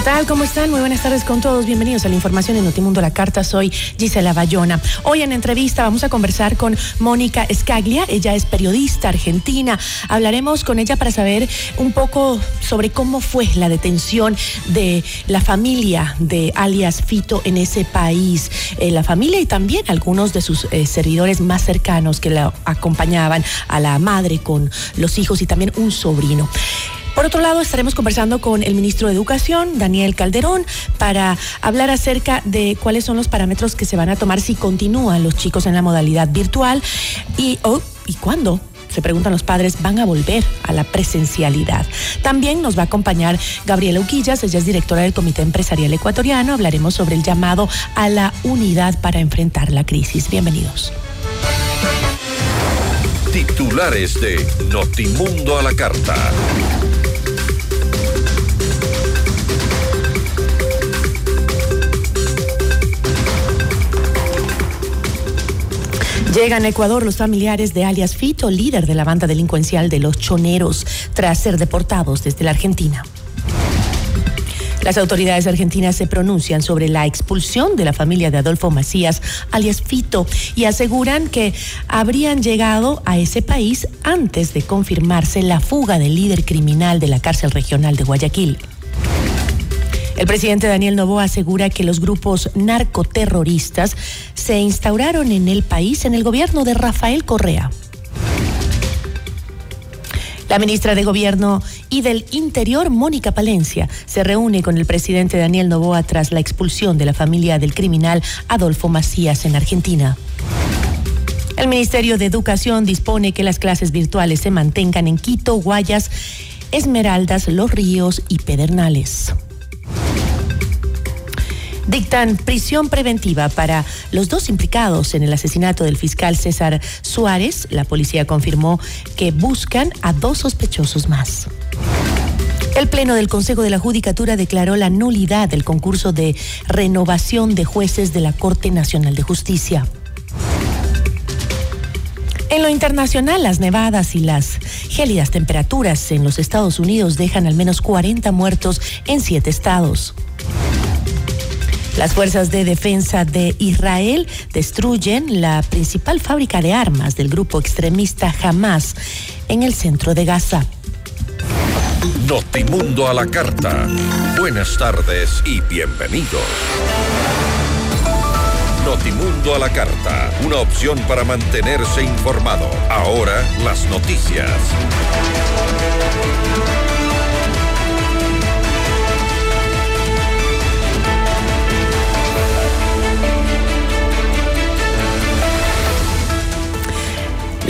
¿Qué tal? ¿Cómo están? Muy buenas tardes con todos. Bienvenidos a la información en Notimundo La Carta. Soy Gisela Bayona. Hoy en entrevista vamos a conversar con Mónica Escaglia. Ella es periodista argentina. Hablaremos con ella para saber un poco sobre cómo fue la detención de la familia de alias Fito en ese país. Eh, la familia y también algunos de sus eh, servidores más cercanos que la acompañaban a la madre con los hijos y también un sobrino. Por otro lado, estaremos conversando con el ministro de Educación, Daniel Calderón, para hablar acerca de cuáles son los parámetros que se van a tomar si continúan los chicos en la modalidad virtual y, oh, y cuándo se preguntan los padres, van a volver a la presencialidad. También nos va a acompañar Gabriela Uquillas, ella es directora del Comité Empresarial Ecuatoriano. Hablaremos sobre el llamado a la unidad para enfrentar la crisis. Bienvenidos. Titulares de Notimundo a la carta. Llegan a Ecuador los familiares de alias Fito, líder de la banda delincuencial de los Choneros, tras ser deportados desde la Argentina. Las autoridades argentinas se pronuncian sobre la expulsión de la familia de Adolfo Macías, alias Fito, y aseguran que habrían llegado a ese país antes de confirmarse la fuga del líder criminal de la cárcel regional de Guayaquil. El presidente Daniel Novoa asegura que los grupos narcoterroristas se instauraron en el país en el gobierno de Rafael Correa. La ministra de Gobierno y del Interior, Mónica Palencia, se reúne con el presidente Daniel Novoa tras la expulsión de la familia del criminal Adolfo Macías en Argentina. El Ministerio de Educación dispone que las clases virtuales se mantengan en Quito, Guayas, Esmeraldas, Los Ríos y Pedernales dictan prisión preventiva para los dos implicados en el asesinato del fiscal César Suárez. La policía confirmó que buscan a dos sospechosos más. El Pleno del Consejo de la Judicatura declaró la nulidad del concurso de renovación de jueces de la Corte Nacional de Justicia. En lo internacional, las nevadas y las gélidas temperaturas en los Estados Unidos dejan al menos 40 muertos en siete estados. Las fuerzas de defensa de Israel destruyen la principal fábrica de armas del grupo extremista Hamas en el centro de Gaza. Notimundo a la carta. Buenas tardes y bienvenidos. Notimundo a la carta, una opción para mantenerse informado. Ahora las noticias.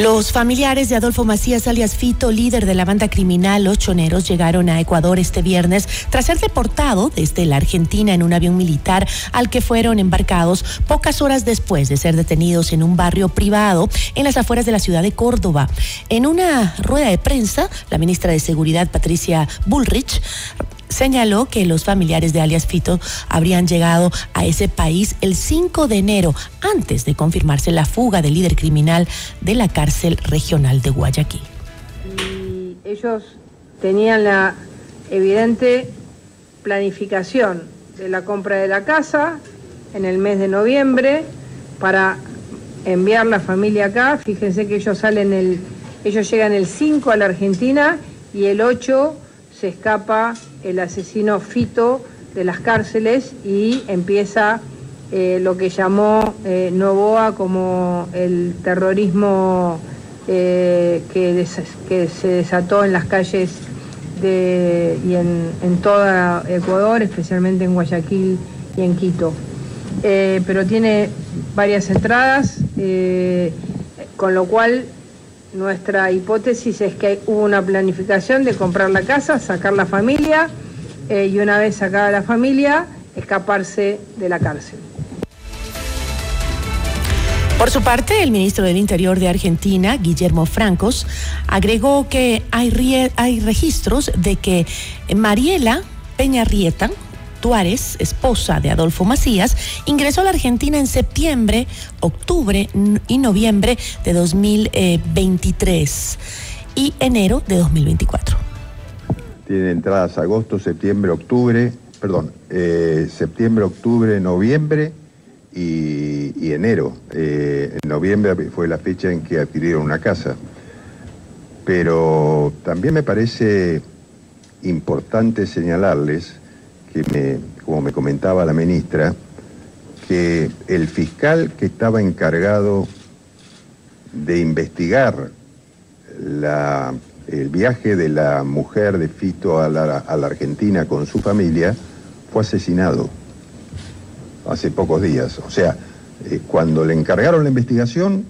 Los familiares de Adolfo Macías alias Fito, líder de la banda criminal Los Choneros, llegaron a Ecuador este viernes tras ser deportado desde la Argentina en un avión militar al que fueron embarcados pocas horas después de ser detenidos en un barrio privado en las afueras de la ciudad de Córdoba. En una rueda de prensa, la ministra de Seguridad, Patricia Bullrich, señaló que los familiares de alias Fito habrían llegado a ese país el 5 de enero, antes de confirmarse la fuga del líder criminal de la cárcel regional de Guayaquil. Y ellos tenían la evidente planificación de la compra de la casa en el mes de noviembre para enviar la familia acá. Fíjense que ellos salen el, ellos llegan el 5 a la Argentina y el 8 se escapa el asesino Fito de las cárceles y empieza eh, lo que llamó eh, Novoa como el terrorismo eh, que, se desató en las calles de, y en, todo Ecuador, especialmente en Guayaquil y en Quito. pero tiene varias entradas, con lo cual nuestra hipótesis es que hubo una planificación de comprar la casa, sacar la familia y una vez sacada la familia, escaparse de la cárcel. Por su parte, el ministro del Interior de Argentina, Guillermo Francos, agregó que hay, hay registros de que Mariela Peñarrieta, Tuárez, esposa de Adolfo Macías, ingresó a la Argentina en septiembre, octubre y noviembre de 2023 y enero de 2024. Tiene entradas agosto, septiembre, octubre, perdón, eh, septiembre, octubre, noviembre y, enero. Eh, en noviembre fue la fecha en que adquirieron una casa. Pero también me parece importante señalarles que, me, como me comentaba la ministra, que el fiscal que estaba encargado de investigar el viaje de la mujer de Fito a la Argentina con su familia fue asesinado hace pocos días. O sea, eh, cuando le encargaron la investigación,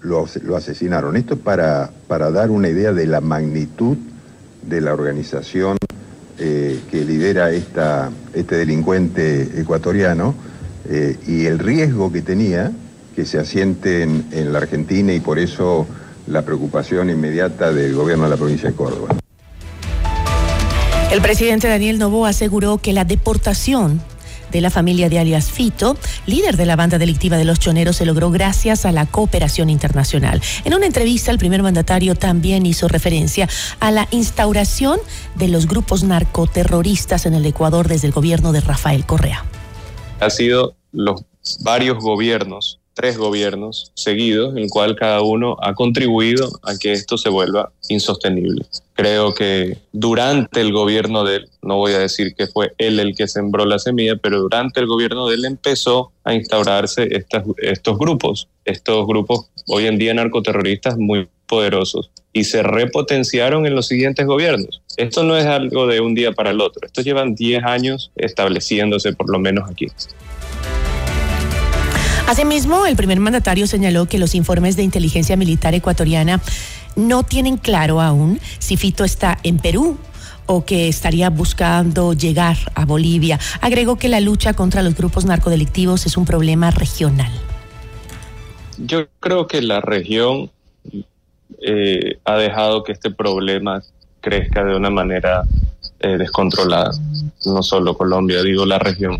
lo, asesinaron. Esto para, para dar una idea de la magnitud de la organización eh, que lidera esta, este delincuente ecuatoriano eh, y el riesgo que tenía que se asiente en, en la Argentina y por eso la preocupación inmediata del gobierno de la provincia de Córdoba. El presidente Daniel Novo aseguró que la deportación de la familia de alias Fito, líder de la banda delictiva de los choneros, se logró gracias a la cooperación internacional. En una entrevista, el primer mandatario también hizo referencia a la instauración de los grupos narcoterroristas en el Ecuador desde el gobierno de Rafael Correa. Ha sido los varios gobiernos tres gobiernos seguidos, en el cual cada uno ha contribuido a que esto se vuelva insostenible. Creo que durante el gobierno de él, no voy a decir que fue él el que sembró la semilla, pero durante el gobierno de él empezó a instaurarse estos grupos, estos grupos hoy en día narcoterroristas muy poderosos y se repotenciaron en los siguientes gobiernos. Esto no es algo de un día para el otro, esto llevan 10 años estableciéndose por lo menos aquí. Asimismo, el primer mandatario señaló que los informes de inteligencia militar ecuatoriana no tienen claro aún si Fito está en Perú o que estaría buscando llegar a Bolivia. Agregó que la lucha contra los grupos narcodelictivos es un problema regional. Yo creo que la región eh, ha dejado que este problema crezca de una manera eh, descontrolada. No solo Colombia, digo la región.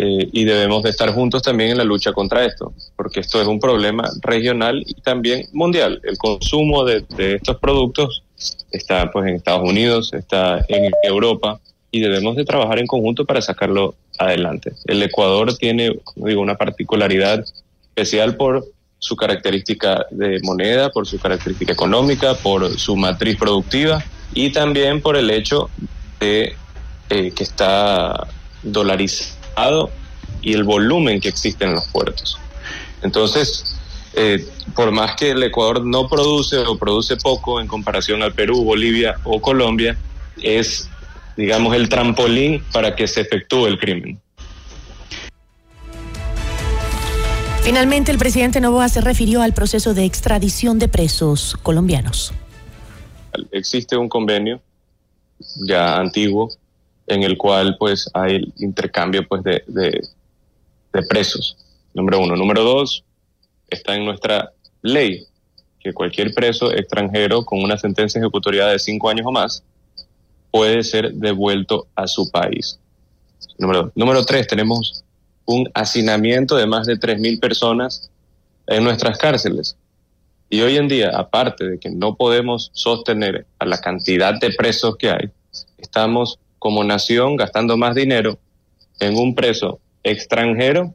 Eh, y debemos de estar juntos también en la lucha contra esto, porque esto es un problema regional y también mundial. El consumo de, estos productos está pues en Estados Unidos, está en Europa y debemos de trabajar en conjunto para sacarlo adelante. El Ecuador tiene, digo, una particularidad especial por su característica de moneda, por su característica económica, por su matriz productiva y también por el hecho de eh, que está dolarizado y el volumen que existe en los puertos. Entonces, eh, por más que el Ecuador no produce o produce poco en comparación al Perú, Bolivia o Colombia, es, digamos, el trampolín para que se efectúe el crimen. Finalmente, el presidente Novoa se refirió al proceso de extradición de presos colombianos. Existe un convenio ya antiguo en el cual pues hay intercambio pues de, de, presos, número uno. Número dos, está en nuestra ley que cualquier preso extranjero con una sentencia ejecutoria de cinco años o más puede ser devuelto a su país. Número, dos. número tres, tenemos un hacinamiento de más de 3.000 personas en nuestras cárceles. Y hoy en día, aparte de que no podemos sostener a la cantidad de presos que hay, estamos como nación gastando más dinero en un preso extranjero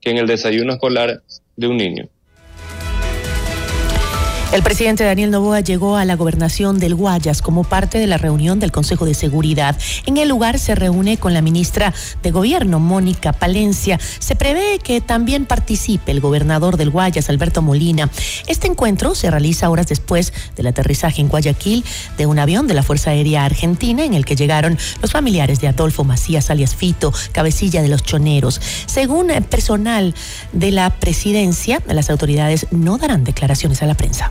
que en el desayuno escolar de un niño. El presidente Daniel Novoa llegó a la gobernación del Guayas como parte de la reunión del Consejo de Seguridad. En el lugar se reúne con la ministra de Gobierno, Mónica Palencia. Se prevé que también participe el gobernador del Guayas, Alberto Molina. Este encuentro se realiza horas después del aterrizaje en Guayaquil de un avión de la Fuerza Aérea Argentina en el que llegaron los familiares de Adolfo Macías alias Fito, cabecilla de los choneros. Según personal de la presidencia, las autoridades no darán declaraciones a la prensa.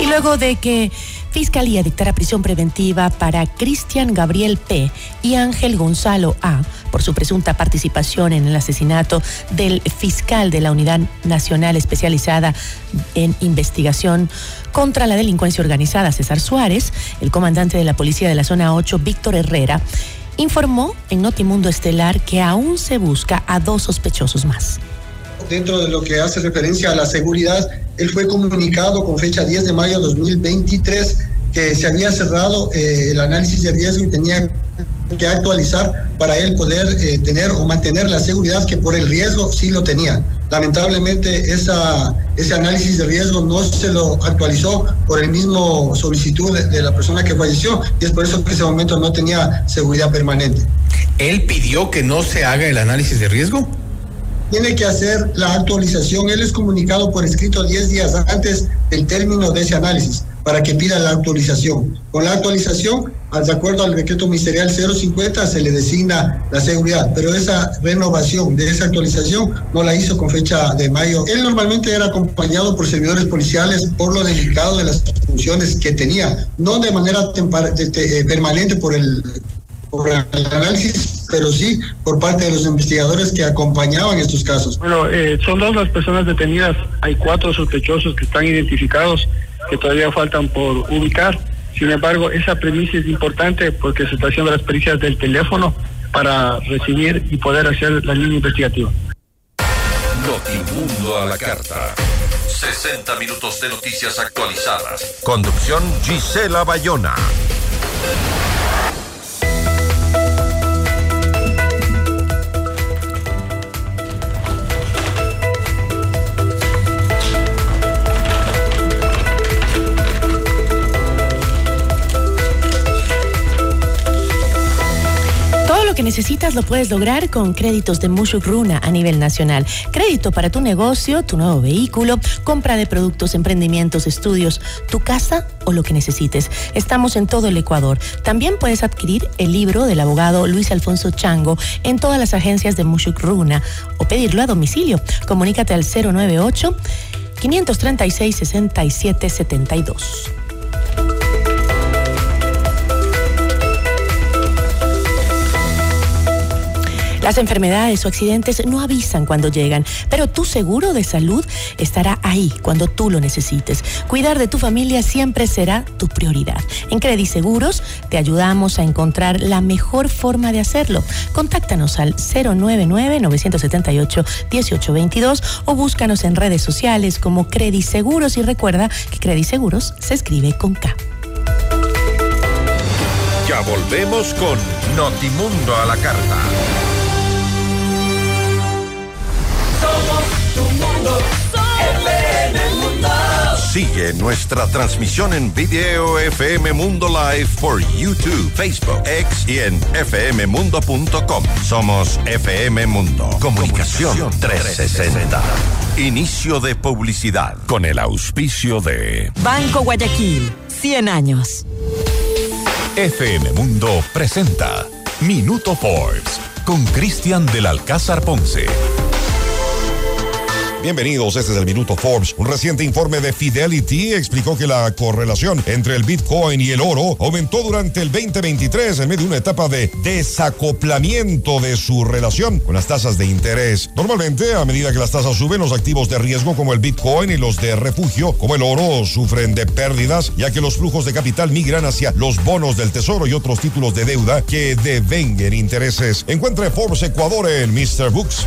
Y luego de que Fiscalía dictara prisión preventiva para Cristian Gabriel P. y Ángel Gonzalo A. por su presunta participación en el asesinato del fiscal de la Unidad Nacional Especializada en Investigación contra la Delincuencia Organizada, César Suárez, el comandante de la Policía de la Zona 8, Víctor Herrera, informó en Notimundo Estelar que aún se busca a dos sospechosos más dentro de lo que hace referencia a la seguridad, él fue comunicado con fecha 10 de mayo de 2023 que se había cerrado eh, el análisis de riesgo y tenía que actualizar para él poder eh, tener o mantener la seguridad que por el riesgo sí lo tenía. Lamentablemente esa, ese análisis de riesgo no se lo actualizó por el mismo solicitud de, de la persona que falleció y es por eso que ese momento no tenía seguridad permanente. ¿Él pidió que no se haga el análisis de riesgo? Tiene que hacer la actualización. Él es comunicado por escrito 10 días antes del término de ese análisis para que pida la actualización. Con la actualización, de acuerdo al decreto ministerial 050, se le designa la seguridad, pero esa renovación de esa actualización no la hizo con fecha de mayo. Él normalmente era acompañado por servidores policiales por lo delicado de las funciones que tenía, no de manera eh, permanente por el por el análisis, pero sí por parte de los investigadores que acompañaban estos casos. Bueno, eh, son dos las personas detenidas, hay cuatro sospechosos que están identificados, que todavía faltan por ubicar. Sin embargo, esa premisa es importante porque se está haciendo las pericias del teléfono para recibir y poder hacer la línea investigativa. Notimundo a la carta. 60 minutos de noticias actualizadas. Conducción Gisela Bayona. Que necesitas lo puedes lograr con créditos de Mushuk Runa a nivel nacional. Crédito para tu negocio, tu nuevo vehículo, compra de productos, emprendimientos, estudios, tu casa o lo que necesites. Estamos en todo el Ecuador. También puedes adquirir el libro del abogado Luis Alfonso Chango en todas las agencias de Mushuk Runa o pedirlo a domicilio. Comunícate al 098 536 6772. Las enfermedades o accidentes no avisan cuando llegan, pero tu seguro de salud estará ahí cuando tú lo necesites. Cuidar de tu familia siempre será tu prioridad. En Credit Seguros te ayudamos a encontrar la mejor forma de hacerlo. Contáctanos al 099-978-1822 o búscanos en redes sociales como Credit Seguros y recuerda que Credit Seguros se escribe con K. Ya volvemos con Notimundo a la carta. Sigue nuestra transmisión en video FM Mundo Live por YouTube, Facebook, X y en fmmundo.com. Somos FM Mundo. Comunicación 360. Inicio de publicidad con el auspicio de Banco Guayaquil, 100 años. FM Mundo presenta Minuto Forbes con Cristian del Alcázar Ponce. Bienvenidos, este es el Minuto Forbes. Un reciente informe de Fidelity explicó que la correlación entre el Bitcoin y el oro aumentó durante el 2023 en medio de una etapa de desacoplamiento de su relación con las tasas de interés. Normalmente, a medida que las tasas suben, los activos de riesgo como el Bitcoin y los de refugio como el oro sufren de pérdidas, ya que los flujos de capital migran hacia los bonos del tesoro y otros títulos de deuda que devenguen intereses. Encuentre Forbes Ecuador en Mr. Books.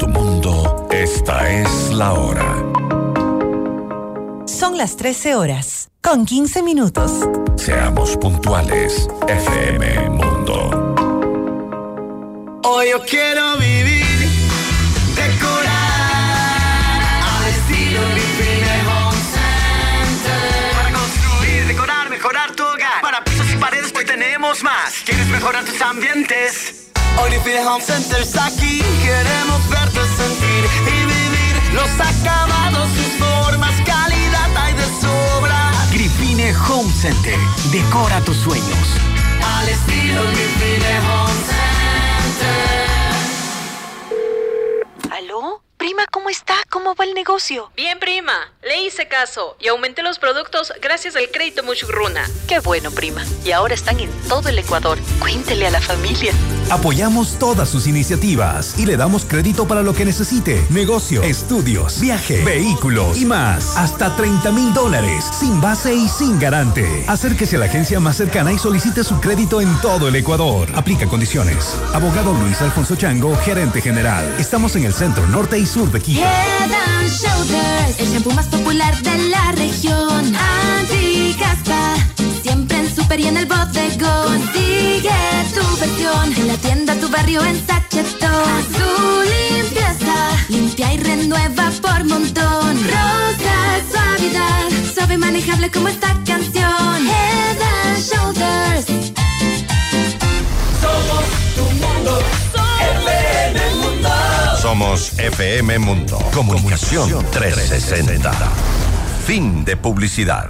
esta es la hora. Son las 13 horas, con 15 minutos. Seamos puntuales, FM Mundo. Hoy yo quiero vivir, decorar al estilo Infinite Home Center. Para construir, decorar, mejorar tu hogar. Para pisos y paredes hoy tenemos más. ¿Quieres mejorar tus ambientes? Hoy Infinite Home Center está aquí. Queremos acabados, sus formas, calidad hay de sobra. Grifine Home Center. Decora tus sueños. Al estilo Grifine Home Center. ¿Aló? Prima, ¿cómo está? ¿Cómo va el negocio? Bien, prima. Le hice caso y aumenté los productos gracias al crédito Muchugruna. Qué bueno, prima. Y ahora están en todo el Ecuador. Cuéntele a la familia. Apoyamos todas sus iniciativas y le damos crédito para lo que necesite. Negocio, estudios, viaje, vehículos y más. Hasta 30 mil dólares, sin base y sin garante. Acérquese a la agencia más cercana y solicite su crédito en todo el Ecuador. Aplica condiciones. Abogado Luis Alfonso Chango, gerente general. Estamos en el centro norte y sur de Quito. Head Shoulders, el shampoo más popular de la región. Super y en el bodegón. Consigue tu versión en la tienda, tu barrio, en sachetón. Su limpieza, limpia y renueva por montón. Rosa, suavidad, suave y manejable como esta canción. Head and Shoulders. Somos tu mundo. FM Mundo. Somos FM Mundo. Comunicación 360. Fin de publicidad.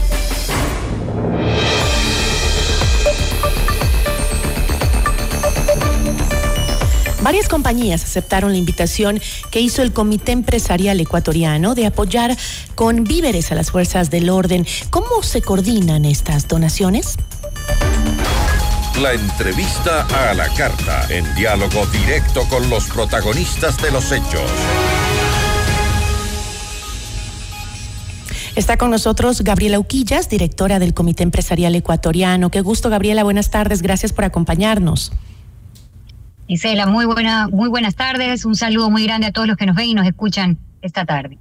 Varias compañías aceptaron la invitación que hizo el Comité Empresarial Ecuatoriano de apoyar con víveres a las fuerzas del orden. ¿Cómo se coordinan estas donaciones? La entrevista a la carta, en diálogo directo con los protagonistas de los hechos. Está con nosotros Gabriela Uquillas, directora del Comité Empresarial Ecuatoriano. Qué gusto, Gabriela. Buenas tardes. Gracias por acompañarnos. Isela, muy, buena, muy buenas tardes. Un saludo muy grande a todos los que nos ven y nos escuchan esta tarde.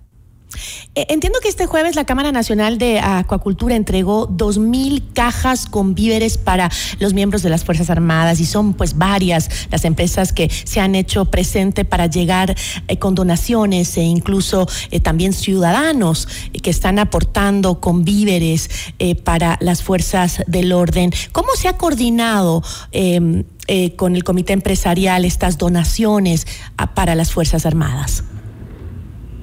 Eh, Entiendo que este jueves la Cámara Nacional de Acuacultura entregó dos mil cajas con víveres para los miembros de las Fuerzas Armadas y son pues varias las empresas que se han hecho presente para llegar eh, con donaciones e incluso eh, también ciudadanos que están aportando con víveres para las fuerzas del orden. ¿Cómo se ha coordinado eh, con el Comité Empresarial estas donaciones para las Fuerzas Armadas?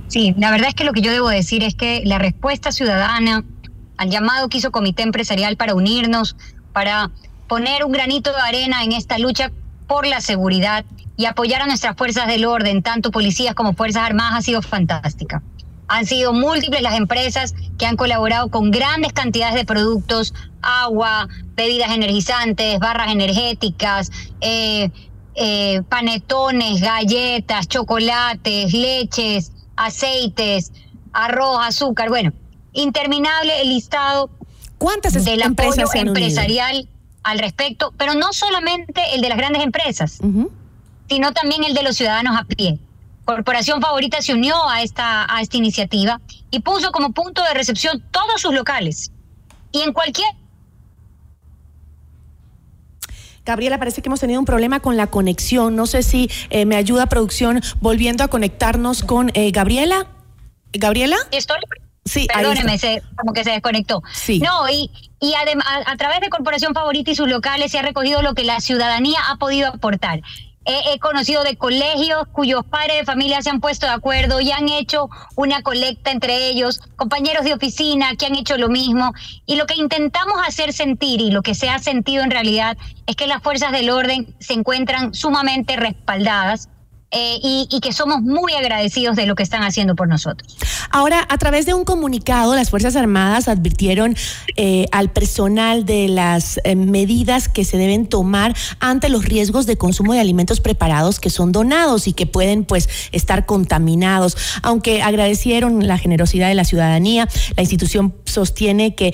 Sí, la verdad es que lo que yo debo decir es que la respuesta ciudadana al llamado que hizo Comité Empresarial para unirnos, para poner un granito de arena en esta lucha por la seguridad y apoyar a nuestras fuerzas del orden, tanto policías como fuerzas armadas, ha sido fantástica. Han sido múltiples las empresas que han colaborado con grandes cantidades de productos, agua, bebidas energizantes, barras energéticas, eh, eh, panetones, galletas, chocolates, leches, aceites, arroz, azúcar, bueno, interminable el listado ¿Cuántas del empresas apoyo unido? empresarial al respecto, pero no solamente el de las grandes empresas, sino también el de los ciudadanos a pie. Corporación Favorita se unió a esta, a esta iniciativa y puso como punto de recepción todos sus locales. Y en cualquier Gabriela, parece que hemos tenido un problema con la conexión. No sé si eh, me ayuda producción volviendo a conectarnos con eh, Gabriela. ¿Gabriela? Estoy. Sí, Perdóneme, se, como que se desconectó. Sí. No, y, y a, a través de Corporación Favorita y sus locales se ha recogido lo que la ciudadanía ha podido aportar. He, conocido de colegios cuyos padres de familia se han puesto de acuerdo y han hecho una colecta entre ellos, compañeros de oficina que han hecho lo mismo. Y lo que intentamos hacer sentir y lo que se ha sentido en realidad es que las fuerzas del orden se encuentran sumamente respaldadas. Eh, y, que somos muy agradecidos de lo que están haciendo por nosotros. Ahora, a través de un comunicado, las Fuerzas Armadas advirtieron eh, al personal de las eh, medidas que se deben tomar ante los riesgos de consumo de alimentos preparados que son donados y que pueden pues estar contaminados. Aunque agradecieron la generosidad de la ciudadanía, la institución sostiene que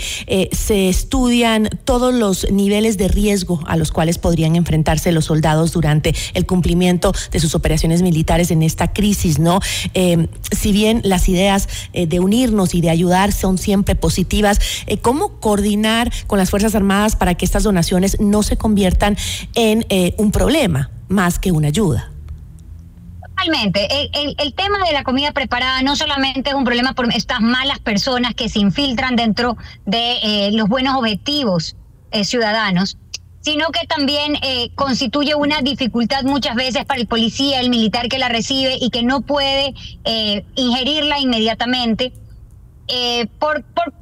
se estudian todos los niveles de riesgo a los cuales podrían enfrentarse los soldados durante el cumplimiento de sus operaciones militares en esta crisis, ¿no? Eh, si bien las ideas eh, de unirnos y de ayudar son siempre positivas, eh, ¿cómo coordinar con las Fuerzas Armadas para que estas donaciones no se conviertan en eh, un problema más que una ayuda? Totalmente. El, tema de la comida preparada no solamente es un problema por estas malas personas que se infiltran dentro de los buenos objetivos ciudadanos, sino que también eh, constituye una dificultad muchas veces para el policía, el militar que la recibe y que no puede eh, ingerirla inmediatamente eh, por, por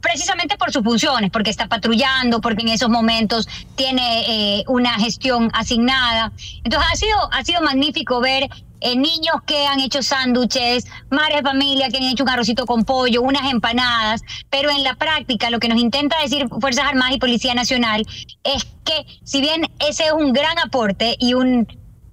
precisamente por sus funciones, porque está patrullando, porque en esos momentos tiene eh, una gestión asignada. Entonces ha sido, ha sido magnífico ver eh, niños que han hecho sándwiches, madres de familia que han hecho un arrocito con pollo, unas empanadas, pero en la práctica lo que nos intenta decir Fuerzas Armadas y Policía Nacional es que si bien ese es un gran aporte y un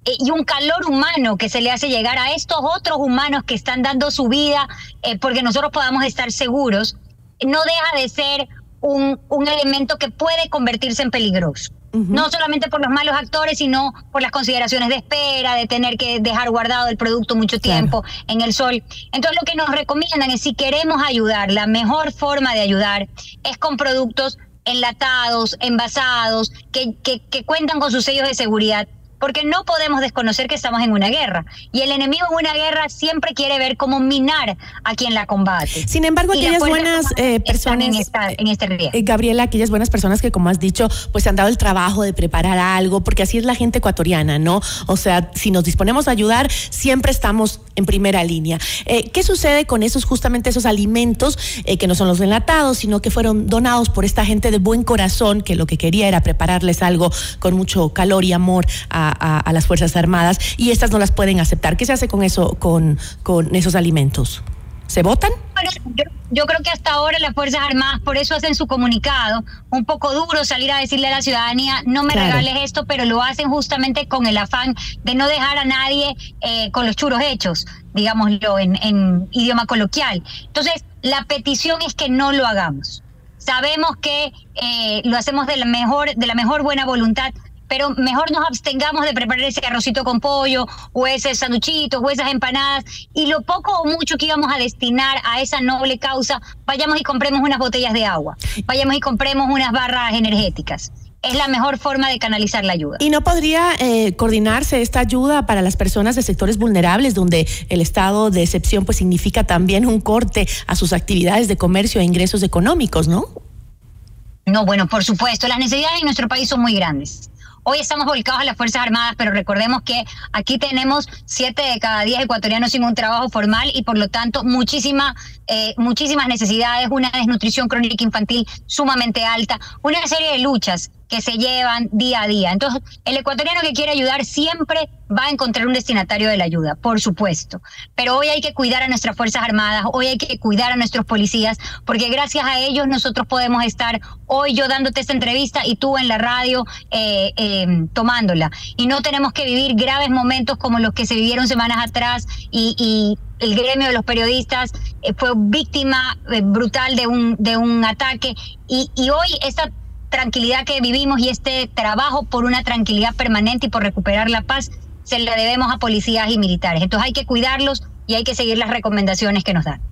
eh, y un calor humano que se le hace llegar a estos otros humanos que están dando su vida eh, porque nosotros podamos estar seguros, no deja de ser un, un elemento que puede convertirse en peligroso. No solamente por los malos actores, sino por las consideraciones de espera, de tener que dejar guardado el producto mucho tiempo en el sol. Entonces lo que nos recomiendan es si queremos ayudar, la mejor forma de ayudar es con productos enlatados, envasados, que, que, que cuentan con sus sellos de seguridad. Porque no podemos desconocer que estamos en una guerra. Y el enemigo en una guerra siempre quiere ver cómo minar a quien la combate. Sin embargo, Y aquellas buenas eh, están personas. En, esta- en este riesgo. Eh, Gabriela, aquellas buenas personas que, como has dicho, pues se han dado el trabajo de preparar algo, porque así es la gente ecuatoriana, ¿no? O sea, si nos disponemos a ayudar, siempre estamos en primera línea. Eh, ¿Qué sucede con esos, justamente esos alimentos eh, que no son los enlatados, sino que fueron donados por esta gente de buen corazón, que lo que quería era prepararles algo con mucho calor y amor a, las Fuerzas Armadas, y estas no las pueden aceptar? ¿Qué se hace con eso, con esos alimentos? ¿Se votan? Yo, yo creo que hasta ahora las Fuerzas Armadas por eso hacen su comunicado, un poco duro salir a decirle a la ciudadanía, no me Claro. regales esto, pero lo hacen justamente con el afán de no dejar a nadie eh, con los churos hechos, digámoslo en, en idioma coloquial. Entonces, la petición es que no lo hagamos. Sabemos que eh, lo hacemos de la mejor, de la mejor buena voluntad, pero mejor nos abstengamos de preparar ese arrocito con pollo o ese sanduchito o esas empanadas y lo poco o mucho que íbamos a destinar a esa noble causa, vayamos y compremos unas botellas de agua, vayamos y compremos unas barras energéticas. Es la mejor forma de canalizar la ayuda. ¿Y no podría eh, coordinarse esta ayuda para las personas de sectores vulnerables donde el estado de excepción pues significa también un corte a sus actividades de comercio e ingresos económicos, ¿no? No, bueno, por supuesto, las necesidades en nuestro país son muy grandes. Hoy estamos volcados a las Fuerzas Armadas, pero recordemos que aquí tenemos siete de cada diez ecuatorianos sin un trabajo formal y por lo tanto muchísima, eh, muchísimas necesidades, una desnutrición crónica infantil sumamente alta, una serie de luchas que se llevan día a día. Entonces, el ecuatoriano que quiere ayudar siempre va a encontrar un destinatario de la ayuda, por supuesto. Pero hoy hay que cuidar a nuestras Fuerzas Armadas, hoy hay que cuidar a nuestros policías, porque gracias a ellos nosotros podemos estar hoy yo dándote esta entrevista y tú en la radio eh, eh, tomándola. Y no tenemos que vivir graves momentos como los que se vivieron semanas atrás y, y el gremio de los periodistas eh, fue víctima eh, brutal de un, de un ataque. Y, y hoy esta tranquilidad que vivimos y este trabajo por una tranquilidad permanente y por recuperar la paz se la debemos a policías y militares. Entonces hay que cuidarlos y hay que seguir las recomendaciones que nos dan.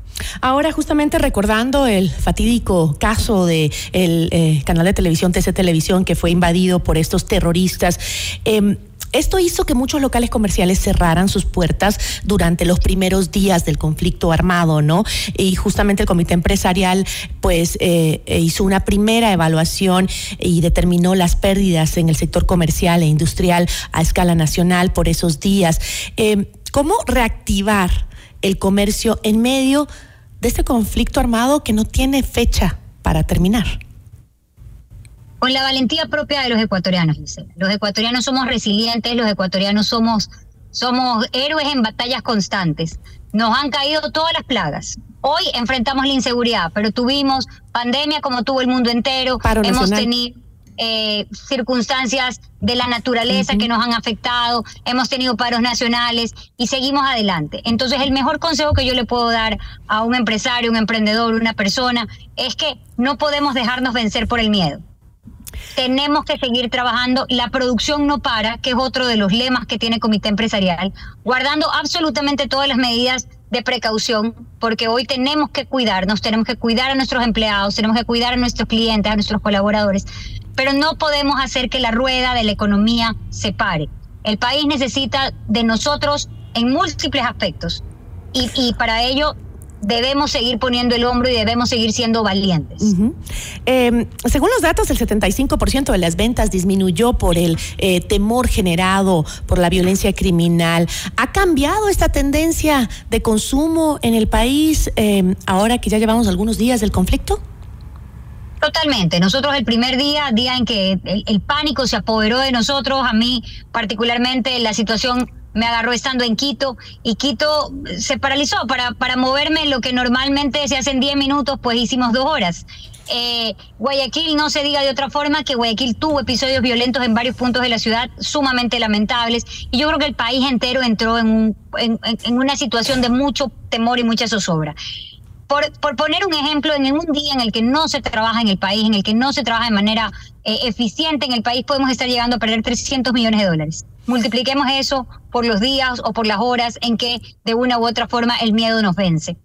Ahora, justamente recordando el fatídico caso de el eh, canal de televisión TC Televisión que fue invadido por estos terroristas, eh, Esto hizo que muchos locales comerciales cerraran sus puertas durante los primeros días del conflicto armado, ¿no? Y justamente el comité empresarial, pues, eh, hizo una primera evaluación y determinó las pérdidas en el sector comercial e industrial a escala nacional por esos días. Eh, ¿Cómo reactivar el comercio en medio de este conflicto armado que no tiene fecha para terminar? Con la valentía propia de los ecuatorianos, Gisela. Los ecuatorianos somos resilientes, los ecuatorianos somos, somos héroes en batallas constantes. Nos han caído todas las plagas. Hoy enfrentamos la inseguridad, pero tuvimos pandemia como tuvo el mundo entero. Hemos tenido eh, circunstancias de la naturaleza que nos han afectado, hemos tenido paros nacionales y seguimos adelante. Entonces el mejor consejo que yo le puedo dar a un empresario, un emprendedor, una persona, es que no podemos dejarnos vencer por el miedo. Tenemos que seguir trabajando. La producción no para, que es otro de los lemas que tiene Comité Empresarial, guardando absolutamente todas las medidas de precaución, porque hoy tenemos que cuidarnos, tenemos que cuidar a nuestros empleados, tenemos que cuidar a nuestros clientes, a nuestros colaboradores, pero no podemos hacer que la rueda de la economía se pare. El país necesita de nosotros en múltiples aspectos y, para ello debemos seguir poniendo el hombro y debemos seguir siendo valientes. Em, según los datos, el 75% de las ventas disminuyó por el eh, temor generado por la violencia criminal. ¿Ha cambiado esta tendencia de consumo en el país em, ahora que ya llevamos algunos días del conflicto? Totalmente. Nosotros el primer día, día en que el, pánico se apoderó de nosotros, a mí particularmente la situación me agarró estando en Quito y Quito se paralizó para, para moverme lo que normalmente se hace en 10 minutos, pues hicimos dos horas. Eh, Guayaquil, no se diga de otra forma, que Guayaquil tuvo episodios violentos en varios puntos de la ciudad sumamente lamentables y yo creo que el país entero entró en, un, en, en una situación de mucho temor y mucha zozobra. Por, por, poner un ejemplo, en un día en el que no se trabaja en el país, en el que no se trabaja de manera eh, eficiente en el país, podemos estar llegando a perder 300 millones de dólares. Multipliquemos eso por los días o por las horas en que de una u otra forma el miedo nos vence.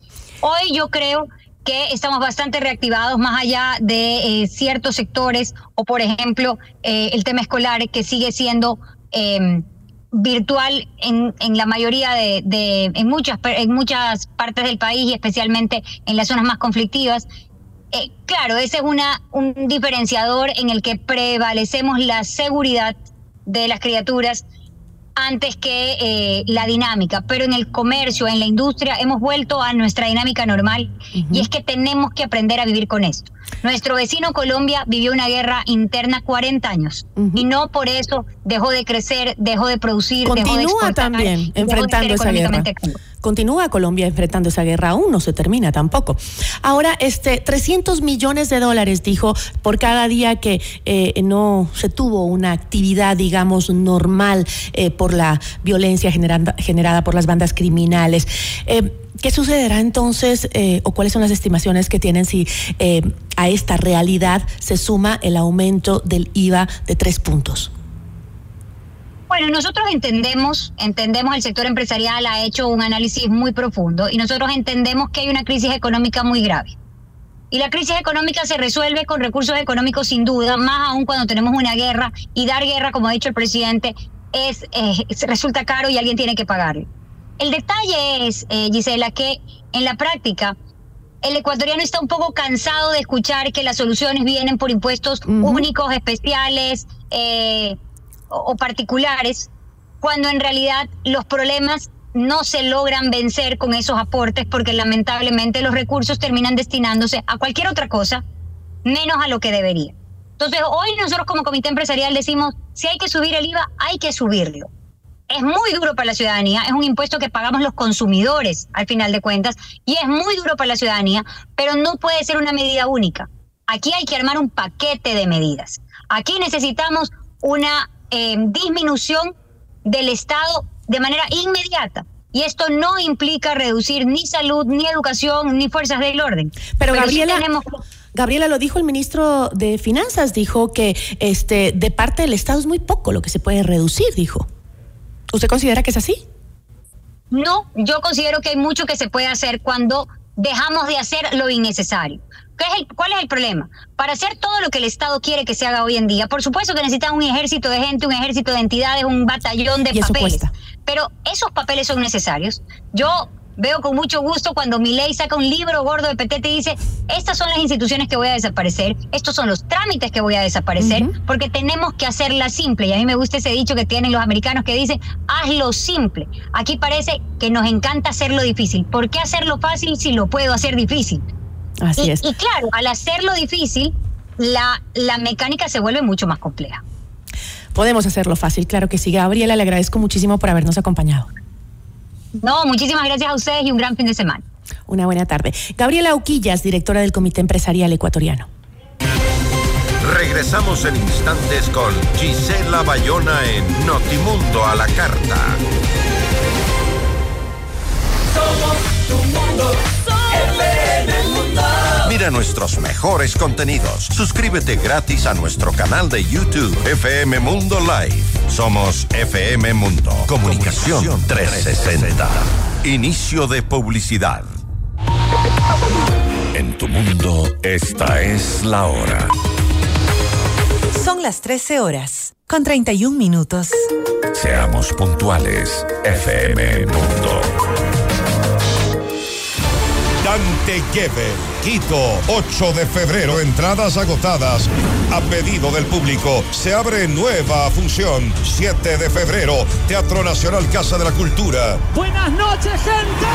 Hoy yo creo que estamos bastante reactivados más allá de eh, ciertos sectores o por ejemplo eh, el tema escolar que sigue siendo em, virtual en, en la mayoría de, de, en muchas en muchas partes del país y especialmente en las zonas más conflictivas eh, claro ese es una un diferenciador en el que prevalecemos la seguridad de las criaturas antes que eh, la dinámica, pero en el comercio, en la industria, hemos vuelto a nuestra dinámica normal y es que tenemos que aprender a vivir con esto. Nuestro vecino Colombia vivió una guerra interna 40 años y no por eso dejó de crecer, dejó de producir, Continúa dejó de también enfrentando esa guerra. Continúa Colombia enfrentando esa guerra, aún no se termina tampoco. Ahora, este 300 millones de dólares, dijo, por cada día que eh, no se tuvo una actividad, digamos, normal eh, por la violencia generada, generada por las bandas criminales. Eh, ¿Qué sucederá entonces eh, o cuáles son las estimaciones que tienen si eh, a esta realidad se suma el aumento del IVA de tres puntos? Bueno, nosotros entendemos, entendemos, el sector empresarial ha hecho un análisis muy profundo y nosotros entendemos que hay una crisis económica muy grave. Y la crisis económica se resuelve con recursos económicos sin duda, más aún cuando tenemos una guerra y dar guerra, como ha dicho el presidente, es, eh, resulta caro y alguien tiene que pagarlo. El detalle es, eh, Gisela, que en la práctica el ecuatoriano está un poco cansado de escuchar que las soluciones vienen por impuestos únicos, especiales eh, o, particulares, cuando en realidad los problemas no se logran vencer con esos aportes porque lamentablemente los recursos terminan destinándose a cualquier otra cosa menos a lo que debería. Entonces, hoy nosotros como comité empresarial decimos, si hay que subir el IVA, hay que subirlo es muy duro para la ciudadanía, es un impuesto que pagamos los consumidores al final de cuentas y es muy duro para la ciudadanía, pero no puede ser una medida única. Aquí hay que armar un paquete de medidas. Aquí necesitamos una eh, disminución del Estado de manera inmediata. Y esto no implica reducir ni salud, ni educación, ni fuerzas del orden. Pero, Gabriela, Gabriela lo dijo el ministro de Finanzas, dijo que este de parte del Estado es muy poco lo que se puede reducir, dijo. ¿Usted considera que es así? No, yo considero que hay mucho que se puede hacer cuando dejamos de hacer lo innecesario. ¿Qué es el, ¿Cuál es el problema? Para hacer todo lo que el Estado quiere que se haga hoy en día, por supuesto que necesitan un ejército de gente, un ejército de entidades, un batallón de papeles. Pero esos papeles son necesarios. Yo veo con mucho gusto cuando mi ley saca un libro gordo de petete y dice, estas son las instituciones que voy a desaparecer, estos son los trámites que voy a desaparecer, porque tenemos que hacerla simple. Y a mí me gusta ese dicho que tienen los americanos que dicen, hazlo simple. Aquí parece que nos encanta hacerlo difícil. ¿Por qué hacerlo fácil si lo puedo hacer difícil? Así y, es. Y claro, al hacerlo difícil, la, la mecánica se vuelve mucho más compleja. Podemos hacerlo fácil, claro que sí. Gabriela, le agradezco muchísimo por habernos acompañado. No, muchísimas gracias a ustedes y un gran fin de semana. Una buena tarde. Gabriela Uquillas, directora del Comité Empresarial Ecuatoriano. Regresamos en instantes con Gisela Bayona en Notimundo a la Carta. Somos tu mundo. Mira nuestros mejores contenidos. Suscríbete gratis a nuestro canal de YouTube FM Mundo Live. Somos FM Mundo. Comunicación 360. Inicio de publicidad. En tu mundo, esta es la hora. Son las 13 horas, con 31 minutos. Seamos puntuales. FM Mundo. Dante Gebel, Quito, 8 de febrero, entradas agotadas. A pedido del público, se abre nueva función. 7 de febrero, Teatro Nacional Casa de la Cultura. Buenas noches, gente.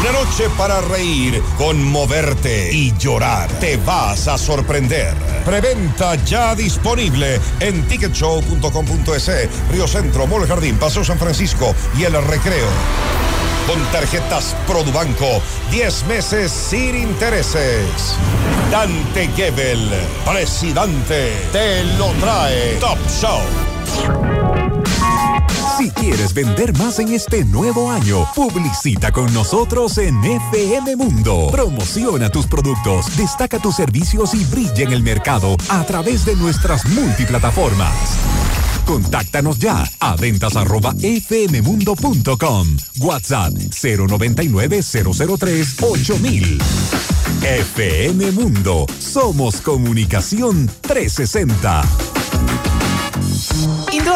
Una noche para reír, conmoverte y llorar. Te vas a sorprender. Preventa ya disponible en ticketshow.com.es, Río Centro, Mall Jardín, Paso San Francisco y El Recreo. Con tarjetas Produbanco, 10 meses sin intereses. Dante Gebel, presidente, te lo trae Top Show. Si quieres vender más en este nuevo año, publicita con nosotros en FM Mundo. Promociona tus productos, destaca tus servicios y brilla en el mercado a través de nuestras multiplataformas. Contáctanos ya a ventas arroba fmmundo.com. WhatsApp 099 003 8000. FM Mundo. Somos comunicación 360.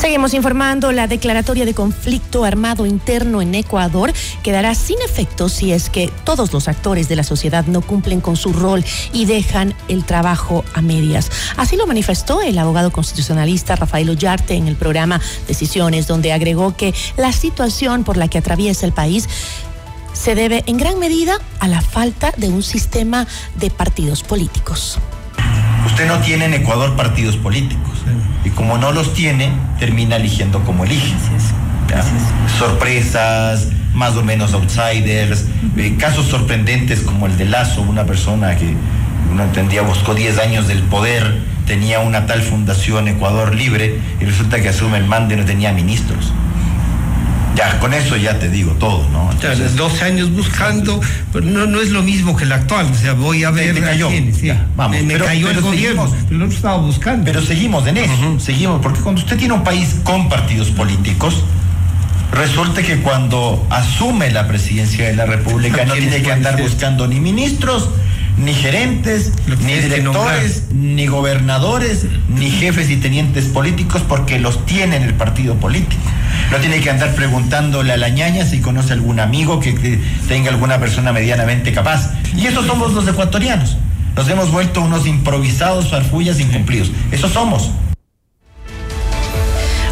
Seguimos informando, la declaratoria de conflicto armado interno en Ecuador quedará sin efecto si es que todos los actores de la sociedad no cumplen con su rol y dejan el trabajo a medias. Así lo manifestó el abogado constitucionalista Rafael Ollarte en el programa Decisiones, donde agregó que la situación por la que atraviesa el país se debe en gran medida a la falta de un sistema de partidos políticos. Usted no tiene en Ecuador partidos políticos. Y como no los tiene, termina eligiendo como elige. Sorpresas, más o menos outsiders, eh, casos sorprendentes como el de Lazo, una persona que uno entendía buscó 10 años del poder, tenía una tal fundación Ecuador Libre y resulta que asume el mando y no tenía ministros. Ya, con eso ya te digo todo, ¿no? Ya, 12 años buscando, pero no, no es lo mismo que el actual. O sea, voy a ver. te cayó. sí. Ya, vamos. Me, me Pero- cayó el gobierno. seguimos. Pero lo estaba buscando. Pero seguimos en eso, seguimos, porque cuando usted tiene un país con partidos políticos, resulta que cuando asume la presidencia de la República no ¿Quiénes tiene que andar ser? buscando ni ministros, ni gerentes, ni directores, ni gobernadores, ni jefes y tenientes políticos, porque los tiene en el partido político. No tiene que andar preguntándole a la ñaña si conoce algún amigo que, tenga alguna persona medianamente capaz. Y eso somos los ecuatorianos. Nos hemos vuelto unos improvisados, farfullas incumplidos. Eso somos.